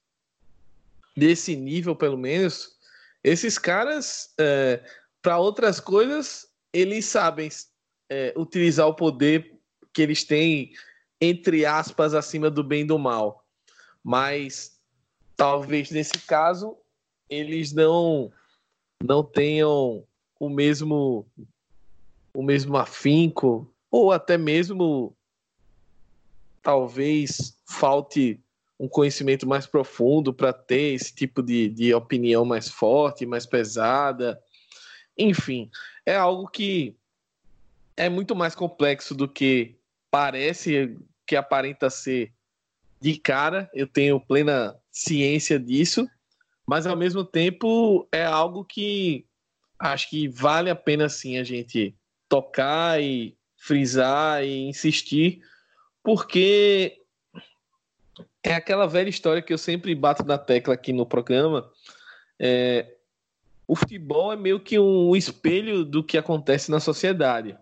desse nível pelo menos, esses caras, é, para outras coisas, eles sabem é, utilizar o poder que eles têm, entre aspas, acima do bem e do mal. Mas talvez nesse caso eles não não tenham o mesmo o mesmo afinco ou até mesmo talvez falte um conhecimento mais profundo para ter esse tipo de, de opinião mais forte, mais pesada. Enfim, é algo que é muito mais complexo do que parece, que aparenta ser de cara. Eu tenho plena ciência disso, mas ao mesmo tempo é algo que acho que vale a pena sim a gente tocar e frisar e insistir, porque é aquela velha história que eu sempre bato na tecla aqui no programa. É, o futebol é meio que um espelho do que acontece na sociedade.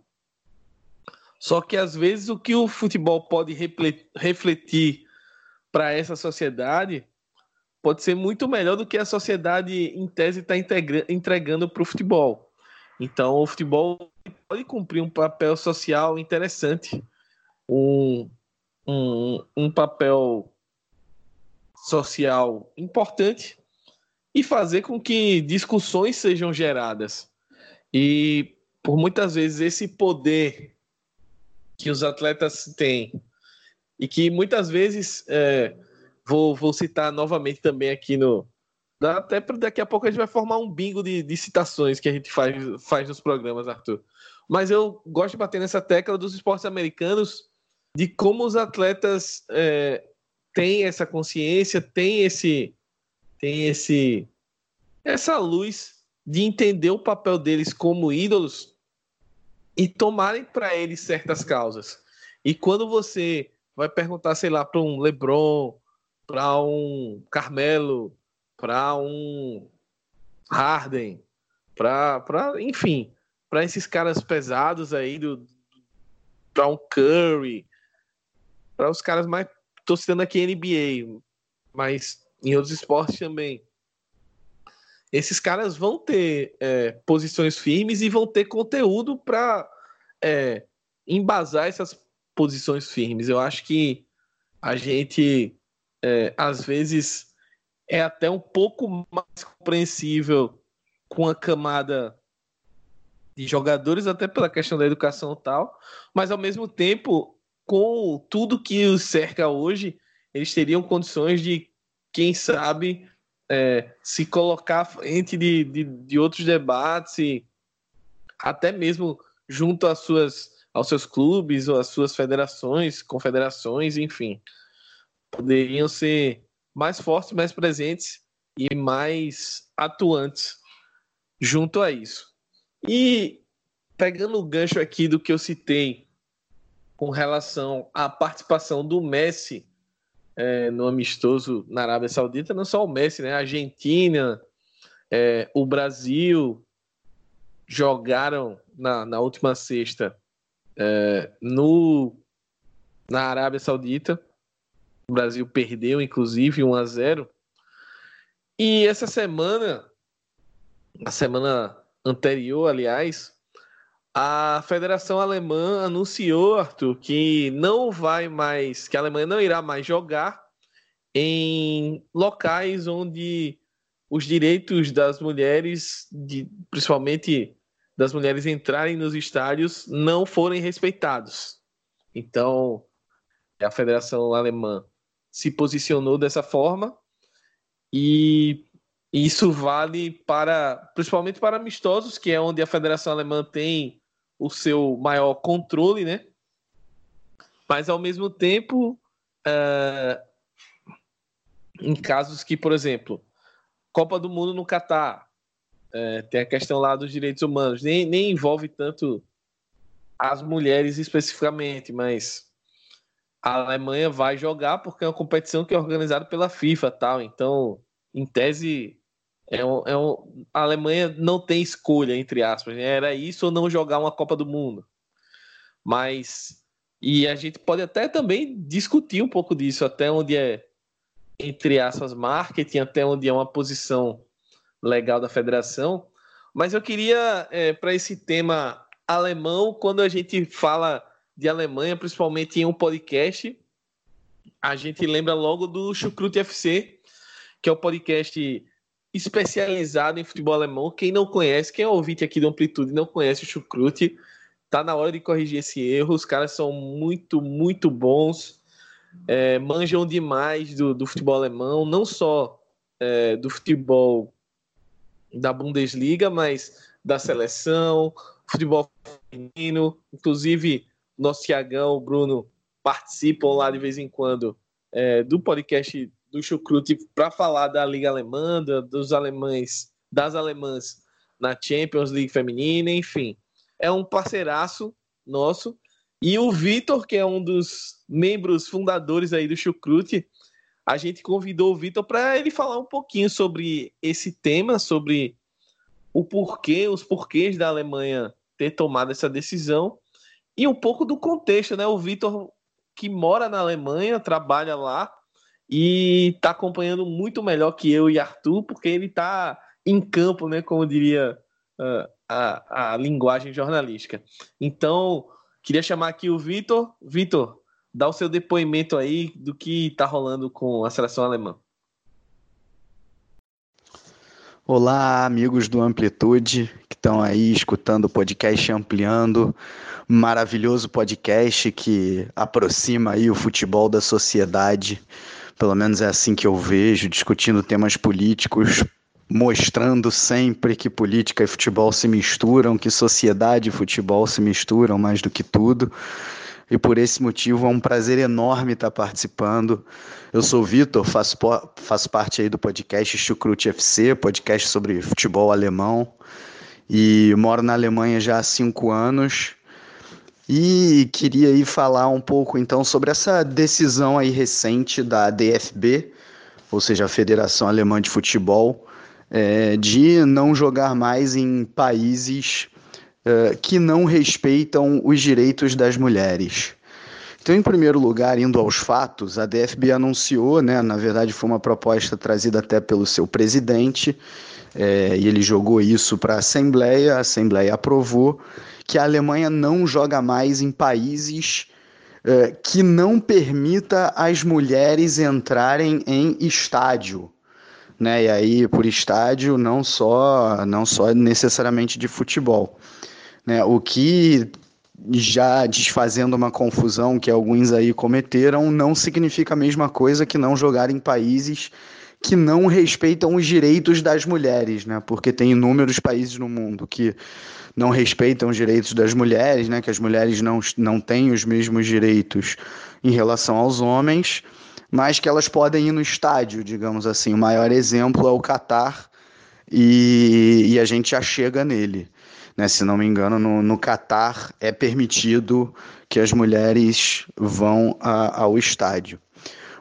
Só que às vezes o que o futebol pode refletir para essa sociedade pode ser muito melhor do que a sociedade em tese está entregando para o futebol. Então o futebol pode cumprir um papel social interessante, um, um, um papel social importante e fazer com que discussões sejam geradas. E por muitas vezes esse poder que os atletas têm e que muitas vezes é, vou, vou citar novamente também aqui no até daqui a pouco a gente vai formar um bingo de, de citações que a gente faz, faz nos programas, Arthur. Mas eu gosto de bater nessa tecla dos esportes americanos de como os atletas é, têm essa consciência, têm esse, têm esse, essa luz de entender o papel deles como ídolos e tomarem para eles certas causas. E quando você vai perguntar, sei lá, para um LeBron, para um Carmelo, para um Harden, para, enfim, para esses caras pesados aí do para um Curry, para os caras mais tô citando aqui NBA, mas em outros esportes também. Esses caras vão ter é, posições firmes e vão ter conteúdo para é, embasar essas posições firmes. Eu acho que a gente é, às vezes é até um pouco mais compreensível com a camada de jogadores, até pela questão da educação e tal, mas ao mesmo tempo, com tudo que os cerca hoje, eles teriam condições de, quem sabe, é, se colocar à frente de, de, de outros debates e até mesmo junto às suas, aos seus clubes ou às suas federações, confederações, enfim, poderiam ser mais fortes, mais presentes e mais atuantes junto a isso. E pegando o gancho aqui do que eu citei com relação à participação do Messi é, no amistoso na Arábia Saudita, não só o Messi, né? A Argentina, é, o Brasil jogaram na, na última sexta é, no, na Arábia Saudita. O Brasil perdeu, inclusive, 1 a 0 E essa semana, a semana anterior, aliás, a Federação Alemã anunciou, Arthur, que não vai mais, que a Alemanha não irá mais jogar em locais onde os direitos das mulheres, de, principalmente das mulheres entrarem nos estádios, não forem respeitados. Então, a Federação Alemã se posicionou dessa forma e isso vale para, principalmente para amistosos, que é onde a Federação Alemã tem o seu maior controle, né? Mas ao mesmo tempo, uh, em casos que, por exemplo, Copa do Mundo no Catar, uh, tem a questão lá dos direitos humanos, nem, nem envolve tanto as mulheres especificamente, mas a Alemanha vai jogar porque é uma competição que é organizada pela FIFA, tal. Então, em tese, é um, é um, a Alemanha não tem escolha, entre aspas. Né? Era isso ou não jogar uma Copa do Mundo. Mas. E a gente pode até também discutir um pouco disso, até onde é, entre aspas, marketing, até onde é uma posição legal da federação. Mas eu queria, é, para esse tema alemão, quando a gente fala de Alemanha, principalmente em um podcast, a gente lembra logo do Chucrute FC, que é o podcast especializado em futebol alemão. Quem não conhece, quem é ouvinte aqui do Amplitude não conhece o Chucrute, tá na hora de corrigir esse erro. Os caras são muito, muito bons, é, manjam demais do, do, futebol alemão, não só é, do futebol da Bundesliga, mas da seleção, futebol feminino, inclusive nosso Tiagão, o Bruno participam lá de vez em quando é, do podcast do Chucrute para falar da Liga Alemã, dos alemães, das alemãs na Champions League feminina, enfim. É um parceiraço nosso. E o Vitor, que é um dos membros fundadores aí do Chucrute, a gente convidou o Vitor para ele falar um pouquinho sobre esse tema, sobre o porquê, os porquês da Alemanha ter tomado essa decisão e um pouco do contexto, né? O Vitor, que mora na Alemanha, trabalha lá, e está acompanhando muito melhor que eu e Arthur, porque ele está em campo, né, como diria uh, a, a linguagem jornalística. Então, queria chamar aqui o Vitor. Vitor, dá o seu depoimento aí do que está rolando com a seleção alemã. Olá, amigos do Amplitude que estão aí escutando o podcast Ampliando, maravilhoso podcast que aproxima aí o futebol da sociedade pelo menos é assim que eu vejo, discutindo temas políticos, mostrando sempre que política e futebol se misturam, que sociedade e futebol se misturam mais do que tudo. e por esse motivo é um prazer enorme estar participando. Eu sou o Vitor, faço, faço parte aí do podcast Chucrute FC, podcast sobre futebol alemão, e moro na Alemanha já há cinco anos. E queria aí falar um pouco então sobre essa decisão aí recente da DFB, ou seja, a Federação Alemã de Futebol, é, de não jogar mais em países é, que não respeitam os direitos das mulheres. Então, em primeiro lugar, indo aos fatos, a DFB anunciou, né, na verdade foi uma proposta trazida até pelo seu presidente, é, e ele jogou isso para a Assembleia, a Assembleia aprovou, que a Alemanha não joga mais em países é, que não permita as mulheres entrarem em estádio. Né? E aí, por estádio, não só, não só necessariamente de futebol. Né? O que já desfazendo uma confusão que alguns aí cometeram, não significa a mesma coisa que não jogar em países que não respeitam os direitos das mulheres, né? Porque tem inúmeros países no mundo que não respeitam os direitos das mulheres, né? Que as mulheres não, não têm os mesmos direitos em relação aos homens, mas que elas podem ir no estádio, digamos assim. O maior exemplo é o Catar e, e a gente já chega nele. Né? Se não me engano, no, no Catar é permitido que as mulheres vão a, ao estádio.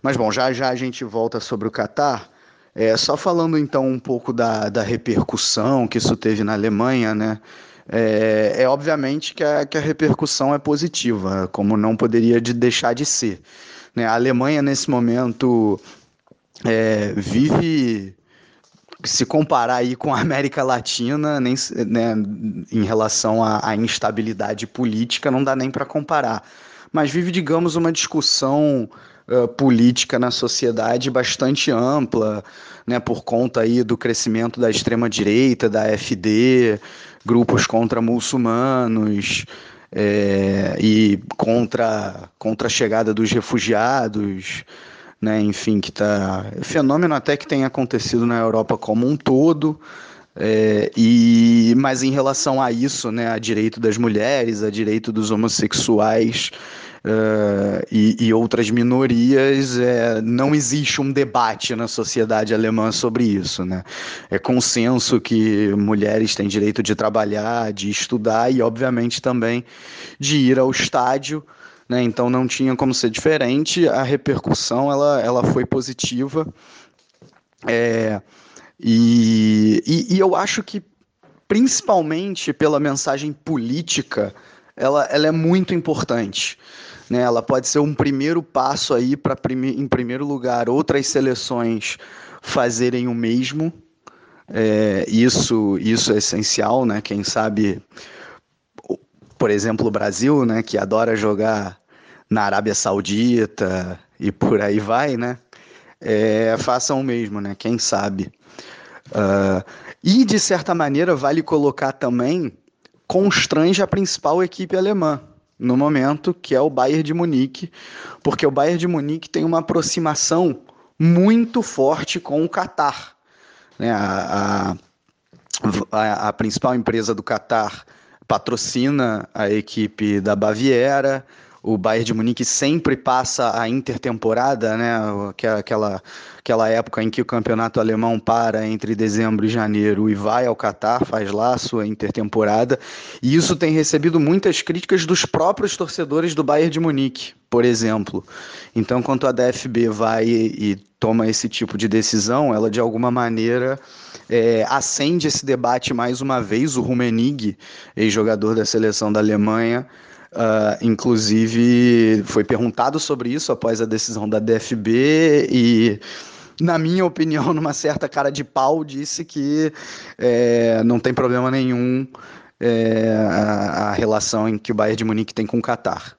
Mas bom, já já a gente volta sobre o Catar. É, só falando então um pouco da, da repercussão que isso teve na Alemanha, né? É, é obviamente que a, que a repercussão é positiva, como não poderia de deixar de ser. Né? A Alemanha, nesse momento, é, vive se comparar aí com a América Latina, nem, né, em relação à, à instabilidade política, não dá nem para comparar. Mas vive, digamos, uma discussão uh, política na sociedade bastante ampla, né, por conta aí do crescimento da extrema direita, da AfD, grupos contra muçulmanos é, e contra, contra a chegada dos refugiados né? Enfim, que tá fenômeno até que tem acontecido na Europa como um todo. É, e mas em relação a isso, né, a direito das mulheres, a direito dos homossexuais uh, e, e, outras minorias, é, não existe um debate na sociedade alemã sobre isso, né? É consenso que mulheres têm direito de trabalhar, de estudar e, obviamente, também de ir ao estádio né? Então não tinha como ser diferente. A repercussão ela, ela foi positiva. É, e, e, e, eu acho que, principalmente pela mensagem política, ela, ela é muito importante. Né? Ela pode ser um primeiro passo aí para, em primeiro lugar, outras seleções fazerem o mesmo. É, isso, isso é essencial, né? Quem sabe por exemplo, o Brasil, né, que adora jogar na Arábia Saudita e por aí vai, né, é, façam o mesmo, né, quem sabe. Uh, e, de certa maneira, vale colocar também, constrange a principal equipe alemã no momento, que é o Bayern de Munique, porque o Bayern de Munique tem uma aproximação muito forte com o Catar. Né? A, a, a principal empresa do Catar patrocina a equipe da Baviera. O Bayern de Munique sempre passa a intertemporada, né? É aquela, aquela época em que o campeonato alemão para entre dezembro e janeiro e vai ao Catar, faz lá a sua intertemporada. E isso tem recebido muitas críticas dos próprios torcedores do Bayern de Munique, por exemplo. Então, quando a DFB vai e, e toma esse tipo de decisão, ela de alguma maneira é, acende esse debate mais uma vez. O Rummenigge, ex-jogador da seleção da Alemanha, uh, inclusive foi perguntado sobre isso após a decisão da DFB e na minha opinião, numa certa cara de pau, disse que é, não tem problema nenhum é, a, a, relação em que o Bayern de Munique tem com o Qatar.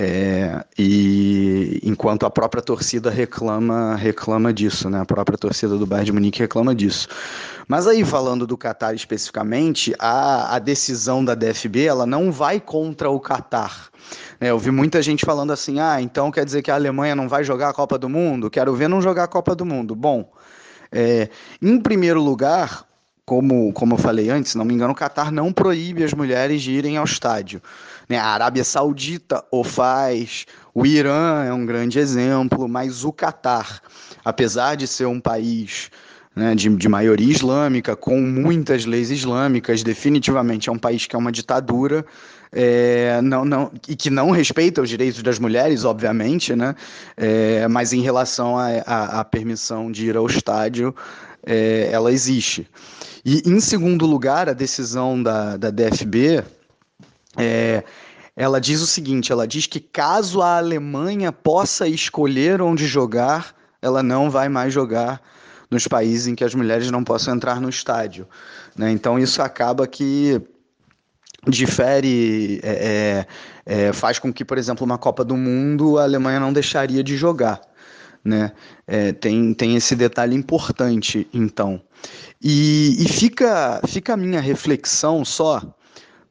É, e enquanto a própria torcida reclama reclama disso, né? A própria torcida do Bayern de Munique reclama disso. Mas aí falando do Qatar especificamente, a, a decisão da DFB ela não vai contra o Qatar. É, eu vi muita gente falando assim: ah, então quer dizer que a Alemanha não vai jogar a Copa do Mundo? Quero ver não jogar a Copa do Mundo. Bom, é, em primeiro lugar, como, como eu falei antes, se não me engano, o Catar não proíbe as mulheres de irem ao estádio. Né? A Arábia Saudita o faz, o Irã é um grande exemplo, mas o Catar, apesar de ser um país né, de, de maioria islâmica, com muitas leis islâmicas, definitivamente é um país que é uma ditadura. É, não, não, e que não respeita os direitos das mulheres, obviamente, né? É, mas em relação à permissão de ir ao estádio, é, ela existe. E, em segundo lugar, a decisão da, da DFB, é, ela diz o seguinte: ela diz que caso a Alemanha possa escolher onde jogar, ela não vai mais jogar nos países em que as mulheres não possam entrar no estádio. Né? Então isso acaba que difere, é, é, é, faz com que, por exemplo, uma Copa do Mundo a Alemanha não deixaria de jogar. Né? É, tem, tem esse detalhe importante, então. E, e fica, fica a minha reflexão só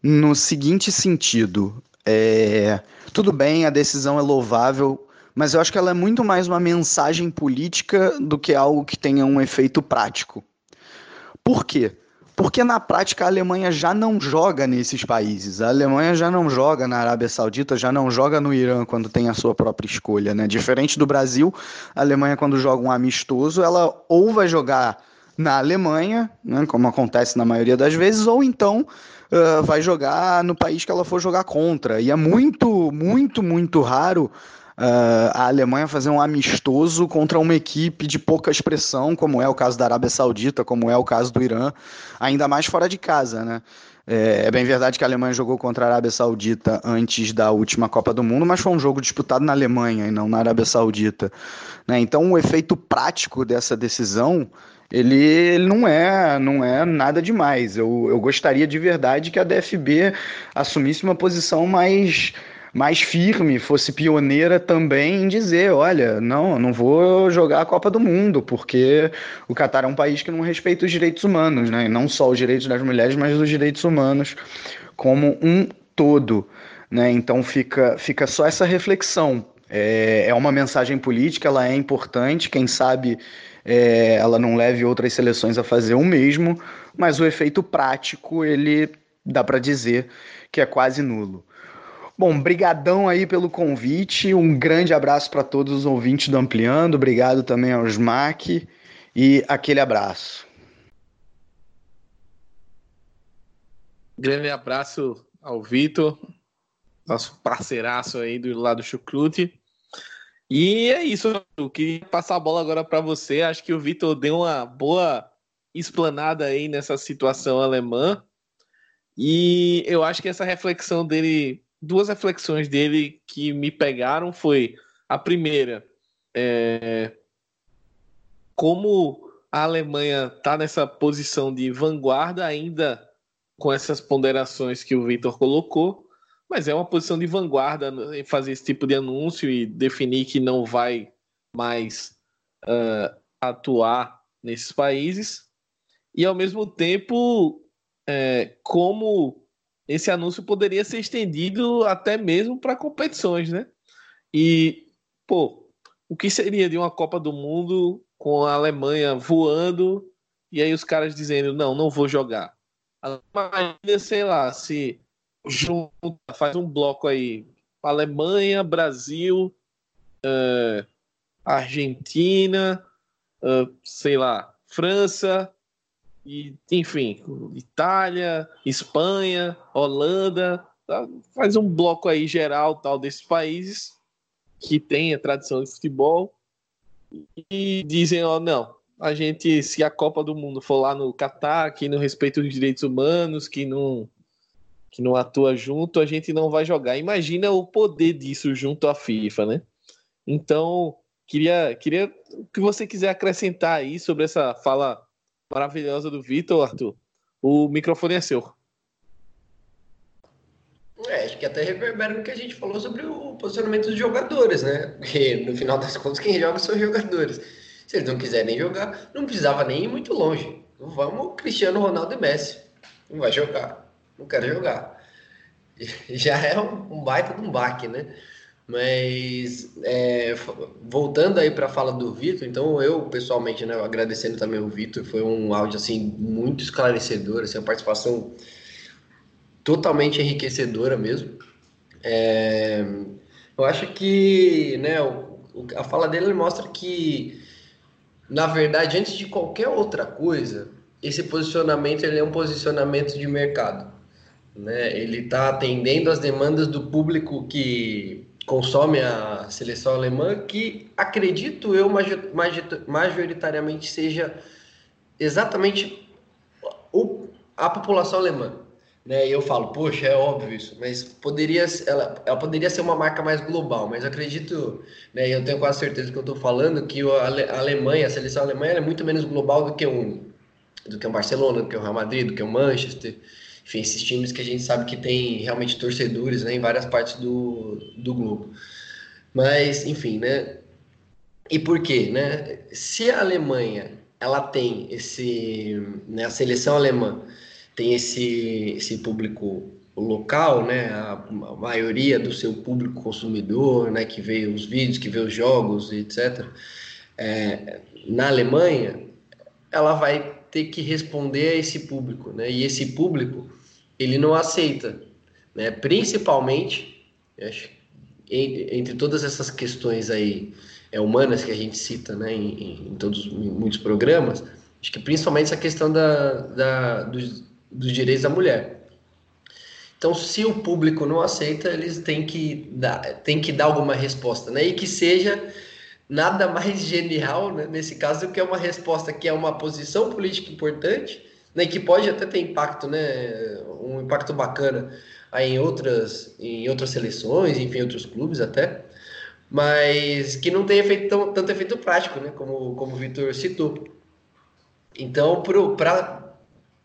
no seguinte sentido. É, tudo bem, a decisão é louvável, mas eu acho que ela é muito mais uma mensagem política do que algo que tenha um efeito prático. Por quê? Porque na prática a Alemanha já não joga nesses países. A Alemanha já não joga na Arábia Saudita, já não joga no Irã quando tem a sua própria escolha, né? Diferente do Brasil, a Alemanha quando joga um amistoso, ela ou vai jogar na Alemanha, né, como acontece na maioria das vezes, ou então uh, vai jogar no país que ela for jogar contra. E é muito, muito, muito raro uh, a Alemanha fazer um amistoso contra uma equipe de pouca expressão, como é o caso da Arábia Saudita, como é o caso do Irã, ainda mais fora de casa, né? É, é bem verdade que a Alemanha jogou contra a Arábia Saudita antes da última Copa do Mundo, mas foi um jogo disputado na Alemanha e não na Arábia Saudita. Né? Então, o efeito prático dessa decisão ele, não é não é nada demais. Eu, eu gostaria de verdade que a DFB assumisse uma posição mais mais firme, fosse pioneira também em dizer, olha, não, não vou jogar a Copa do Mundo, porque o Catar é um país que não respeita os direitos humanos, né? E não só os direitos das mulheres, mas os direitos humanos como um todo, né? Então fica, fica só essa reflexão. É, é uma mensagem política, ela é importante, quem sabe é, ela não leve outras seleções a fazer o mesmo, mas o efeito prático, ele dá para dizer que é quase nulo. Bom, brigadão aí pelo convite, um grande abraço para todos os ouvintes do Ampliando, obrigado também ao SMAC e aquele abraço. Grande abraço ao Vitor, nosso parceiraço aí do lado do Chucrute. E é isso, eu queria passar a bola agora para você. Acho que o Vitor deu uma boa explanada aí nessa situação alemã. E eu acho que essa reflexão dele duas reflexões dele que me pegaram foi a primeira é, como a Alemanha está nessa posição de vanguarda ainda com essas ponderações que o Victor colocou, mas é uma posição de vanguarda em fazer esse tipo de anúncio e definir que não vai mais uh, atuar nesses países e ao mesmo tempo é, como esse anúncio poderia ser estendido até mesmo para competições, né? E, pô, o que seria de uma Copa do Mundo com a Alemanha voando e aí os caras dizendo, não, não vou jogar. Imagina, sei lá, se junta, faz um bloco aí, Alemanha, Brasil, uh, Argentina, uh, sei lá, França, e, enfim, Itália, Espanha, Holanda, tá? faz um bloco aí geral tal desses países que tem a tradição de futebol e dizem, ó, não, a gente, se a Copa do Mundo for lá no Catar, que não respeita os direitos humanos, que não que não atua junto, a gente não vai jogar. Imagina o poder disso junto à FIFA, né? Então, queria, queria que você quiser acrescentar aí sobre essa fala maravilhosa do Vitor, Arthur. O microfone é seu. É, acho que até reverbera o que a gente falou sobre o posicionamento dos jogadores, né? Porque no final das contas, quem joga são os jogadores. Se eles não quiserem jogar, não precisava nem ir muito longe. Vamos Cristiano Ronaldo e Messi. Não vai jogar. Não quero jogar. Já é um, baita de um baque, né? Mas é, voltando aí para a fala do Vitor, então eu pessoalmente, né, agradecendo também o Vitor, foi um áudio assim muito esclarecedor, assim, uma participação totalmente enriquecedora mesmo. É, eu acho que, né, a fala dele mostra que, na verdade, antes de qualquer outra coisa, esse posicionamento ele é um posicionamento de mercado. Né? Ele está atendendo as demandas do público que consome a seleção alemã, que acredito eu majoritariamente seja exatamente a população alemã. Né? E eu falo, poxa, é óbvio isso, mas poderia, ela, ela poderia ser uma marca mais global, mas acredito, né, eu tenho quase certeza que eu estou falando, que a Alemanha, a seleção alemã é muito menos global do que um do que o Barcelona, do que o Real Madrid, do que o Manchester, enfim, esses times que a gente sabe que tem realmente torcedores né, em várias partes do, do globo. Mas, enfim, né? E por quê, né? Se a Alemanha ela tem esse, né, a seleção alemã tem esse, esse público local, né, a, a maioria do seu público consumidor, né, que vê os vídeos, que vê os jogos, etc. É, na Alemanha, ela vai ter que responder a esse público, né? E esse público ele não aceita, né? Principalmente, acho, entre todas essas questões aí é, humanas que a gente cita, né? Em, em todos em muitos programas, acho que principalmente essa questão da, da dos, dos direitos da mulher. Então, se o público não aceita, eles têm que dar, têm que dar alguma resposta, né? E que seja nada mais genial, né, nesse caso, do que uma resposta que é uma posição política importante, né, que pode até ter impacto, né, um impacto bacana aí em outras, em outras seleções, enfim, outros clubes até, mas que não tem efeito tão, tanto efeito prático, né, como, como o Vitor citou. Então, para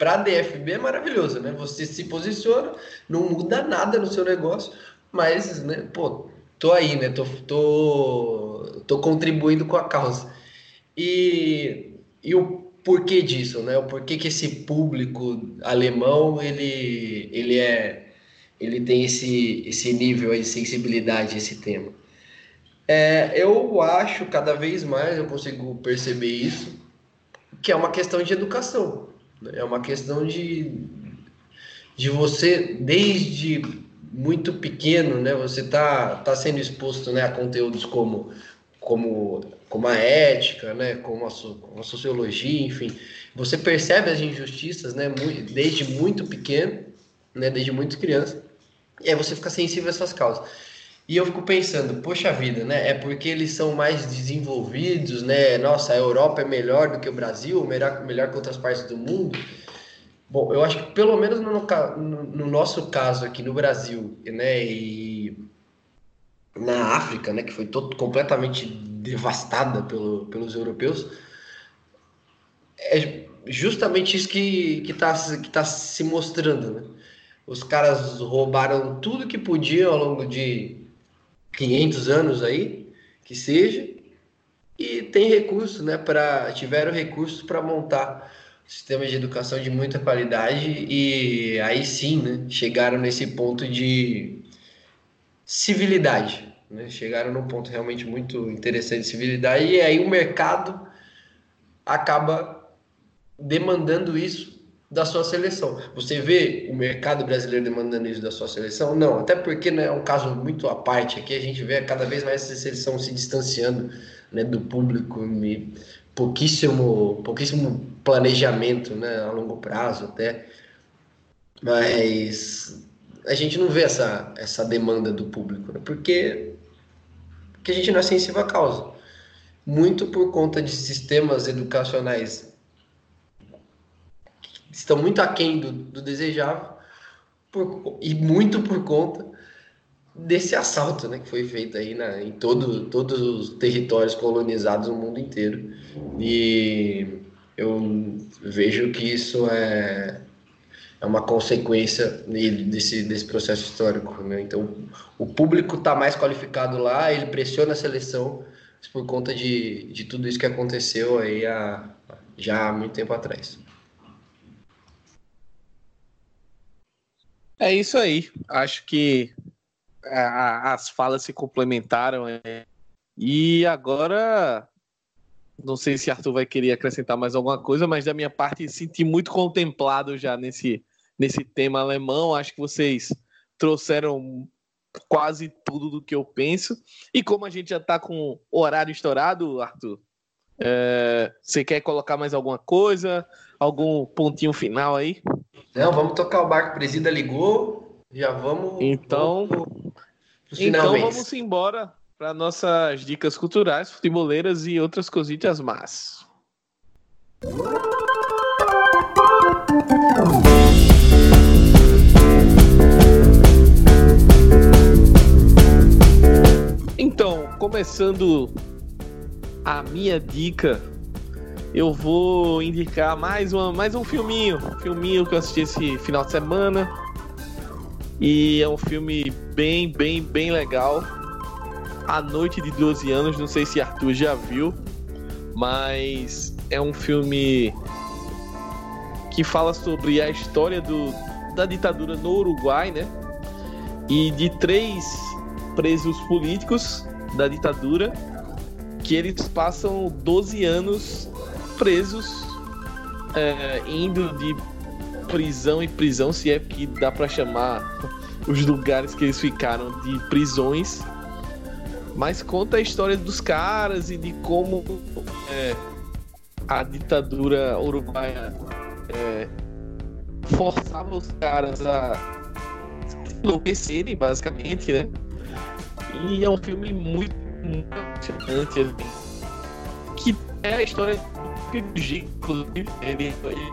a DFB é maravilhoso, né? Você se posiciona, não muda nada no seu negócio, mas, né, pô, tô aí, né? Tô, tô, tô contribuindo com a causa. E, e o porquê disso, né? O porquê que esse público alemão ele, ele é ele tem esse, esse nível de sensibilidade a esse tema. É, eu acho cada vez mais eu consigo perceber isso que é uma questão de educação, né? é uma questão de de você desde muito pequeno, né? Você tá, tá sendo exposto né, a conteúdos como, como, como a ética, né? Como a, como a sociologia, enfim. Você percebe as injustiças, né? Muito, desde muito pequeno, né? Desde muito criança. E aí você fica sensível a essas causas. E eu fico pensando, poxa vida, né? É porque eles são mais desenvolvidos, né? Nossa, a Europa é melhor do que o Brasil, melhor, melhor que outras partes do mundo. Bom, eu acho que pelo menos no, no, no, nosso caso aqui no Brasil, né, e na África, né, que foi todo, completamente devastada pelo, pelos europeus, é justamente isso que está que tá se mostrando, né? Os caras roubaram tudo que podiam ao longo de 500 anos aí, que seja, e tem recurso, né, para tiveram recursos para montar sistema de educação de muita qualidade e aí sim, né, chegaram nesse ponto de civilidade, né? Chegaram num ponto realmente muito interessante de civilidade e aí o mercado acaba demandando isso da sua seleção. Você vê o mercado brasileiro demandando isso da sua seleção? Não, até porque né, é um caso muito à parte aqui, a gente vê cada vez mais essa seleção se distanciando né, do público e pouquíssimo, pouquíssimo planejamento, né, a longo prazo até, mas a gente não vê essa, essa demanda do público, né, porque, porque a gente não é sensível à causa, muito por conta de sistemas educacionais que estão muito aquém do, do desejável por, e muito por conta desse assalto né, que foi feito aí na, em todo, todos os territórios colonizados no mundo inteiro. E eu vejo que isso é, é uma consequência desse, desse processo histórico. Né? Então, o público está mais qualificado lá, ele pressiona a seleção por conta de, de tudo isso que aconteceu aí há, já há muito tempo atrás. É isso aí. Acho que a, as falas se complementaram. É, e agora, não sei se Arthur vai querer acrescentar mais alguma coisa, mas da minha parte, senti muito contemplado já nesse, nesse tema alemão. Acho que vocês trouxeram quase tudo do que eu penso. E como a gente já está com o horário estourado, Arthur, é, você quer colocar mais alguma coisa? Algum pontinho final aí? Não, vamos tocar o barco. Presida ligou, já vamos. Então, vamos então vamos embora para nossas dicas culturais, futeboleiras e outras cositas más. Então, começando a minha dica, eu vou indicar mais, uma, mais um filminho. Um filminho que eu assisti esse final de semana. E é um filme bem, bem, bem legal. A Noite de 12 Anos, não sei se Arthur já viu, mas é um filme que fala sobre a história do, da ditadura no Uruguai, né? E de três presos políticos da ditadura que eles passam 12 anos presos, é, indo de prisão em prisão, se é que dá para chamar os lugares que eles ficaram de prisões. Mas conta a história dos caras e de como é, a ditadura uruguaia é, forçava os caras a enlouquecerem, basicamente, né? E é um filme muito, muito emocionante, assim, que é a história do Gico, inclusive, ele, ele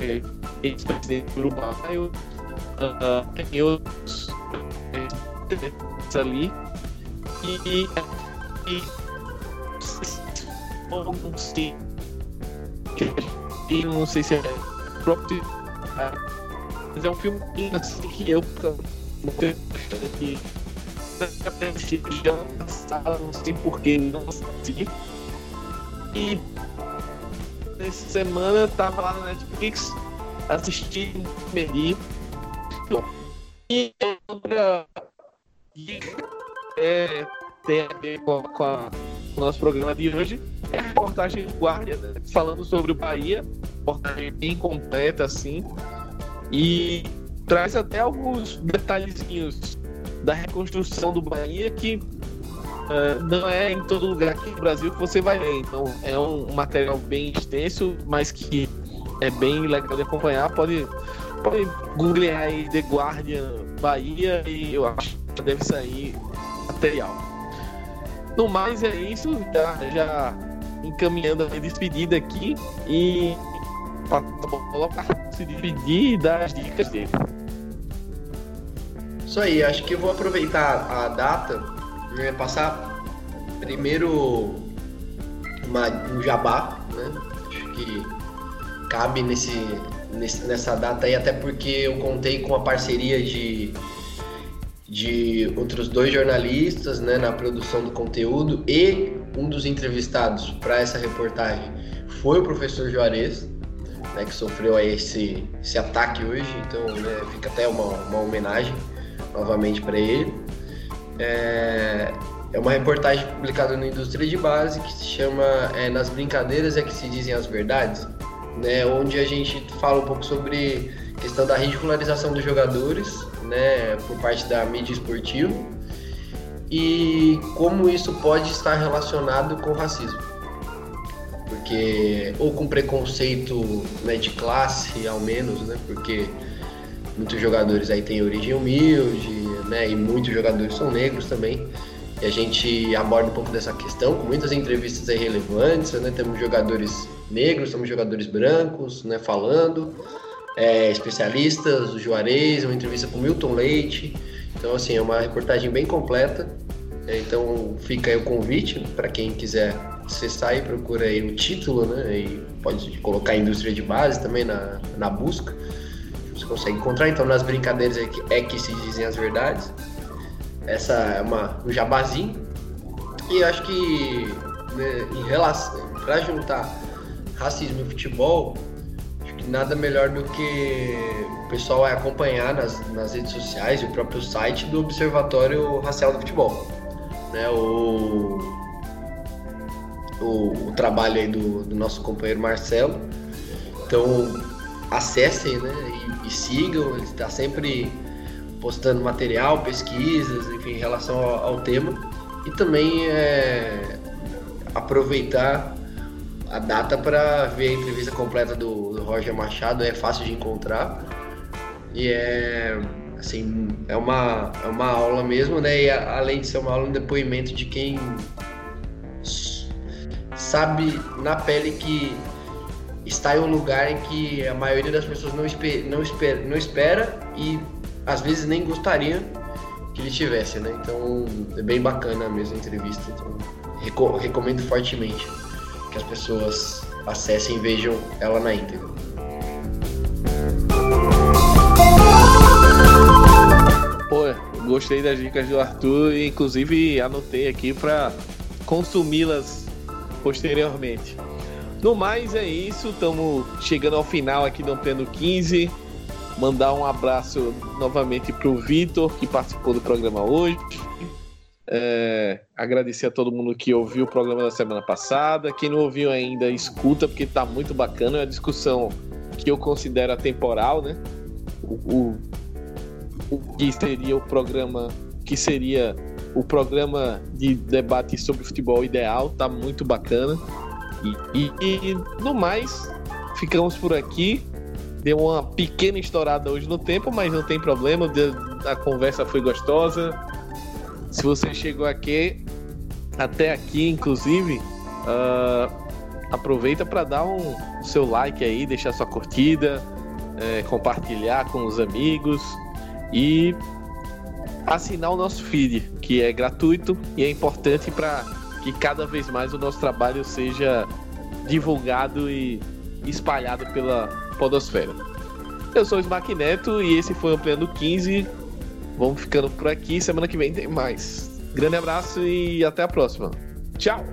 é ex-presidente do Uruguai, uh, tem outros uh, ali, e, e não sei, e não sei se é próprio, mas é um filme assim, que eu que já não sei porquê, não assisti. E nessa semana eu tava lá na Netflix, assisti Meri. E outra é, tem a ver com, com, a, com o nosso programa de hoje é a reportagem do Guardia, né? falando sobre o Bahia, reportagem bem completa assim. E traz até alguns detalhezinhos da reconstrução do Bahia que uh, não é em todo lugar aqui no Brasil que você vai ver. Então é um, material bem extenso, mas que é bem legal de acompanhar. Pode, pode googlear aí The Guardian Bahia e eu acho que deve sair material. No mais é isso, já, já encaminhando a despedida aqui e para se despedir e dar as dicas dele. Isso aí, acho que eu vou aproveitar a data e passar primeiro uma, um jabá, né? Acho que cabe nesse, nesse, nessa data aí, até porque eu contei com a parceria de, de outros dois jornalistas né, na produção do conteúdo e um dos entrevistados para essa reportagem foi o professor Juarez, né, que sofreu aí esse, esse ataque hoje, então né, fica até uma, uma homenagem novamente para ele. É, é, uma reportagem publicada no Indústria de Base que se chama é, Nas Brincadeiras é que se dizem as verdades, né, onde a gente fala um pouco sobre questão da ridicularização dos jogadores né, por parte da mídia esportiva e como isso pode estar relacionado com racismo. Porque, ou com preconceito né, de classe, ao menos, né, porque muitos jogadores aí têm origem humilde, né? E muitos jogadores são negros também. E a gente aborda um pouco dessa questão com muitas entrevistas aí relevantes, né? Temos jogadores negros, temos jogadores brancos, né? Falando, é, especialistas, o Juarez, uma entrevista com Milton Leite. Então, assim, é uma reportagem bem completa. É, então, fica aí o convite para quem quiser acessar e procura aí o título, né? E pode colocar a indústria de base também na, na busca você consegue encontrar. Então, nas brincadeiras é que, é que se dizem as verdades. Essa é uma, um jabazinho. E acho que né, em relação para juntar racismo e futebol, acho que nada melhor do que o pessoal acompanhar nas, nas redes sociais e o próprio site do Observatório Racial do Futebol. Né? O, o, o trabalho do, do, nosso companheiro Marcelo. Então acessem né? E, e sigam, ele está sempre postando material, pesquisas, enfim, em relação ao, ao tema. E também é, aproveitar a data para ver a entrevista completa do, do, Roger Machado é fácil de encontrar e é assim é uma, é uma aula mesmo né e a, além de ser uma aula um depoimento de quem sabe na pele que está em um lugar em que a maioria das pessoas não espera, não espera, não espera e às vezes nem gostaria que ele tivesse, né? Então é bem bacana mesmo a entrevista. Então, recomendo fortemente que as pessoas acessem e vejam ela na íntegra. Pô, gostei das dicas do Arthur e inclusive anotei aqui para consumi-las posteriormente. No mais é isso, estamos chegando ao final aqui do Ampliando 15. Mandar um abraço novamente para o Vitor, que participou do programa hoje. É, agradecer a todo mundo que ouviu o programa da semana passada. Quem não ouviu ainda, escuta, porque está muito bacana. É uma discussão que eu considero atemporal, né? O, o, o que seria o programa, que seria o programa de debate sobre futebol ideal, tá muito bacana. E, e, no mais, ficamos por aqui. Deu uma pequena estourada hoje no tempo, mas não tem problema. A conversa foi gostosa se você chegou aqui, até aqui, inclusive, uh, aproveita para dar um seu like aí, deixar sua curtida, é, compartilhar com os amigos e assinar o nosso feed, que é gratuito e é importante para que cada vez mais o nosso trabalho seja divulgado e espalhado pela podosfera. Eu sou o Smack Neto e esse foi o Ampliando 15 Vamos ficando por aqui. Semana que vem tem mais. Grande abraço e até a próxima. Tchau!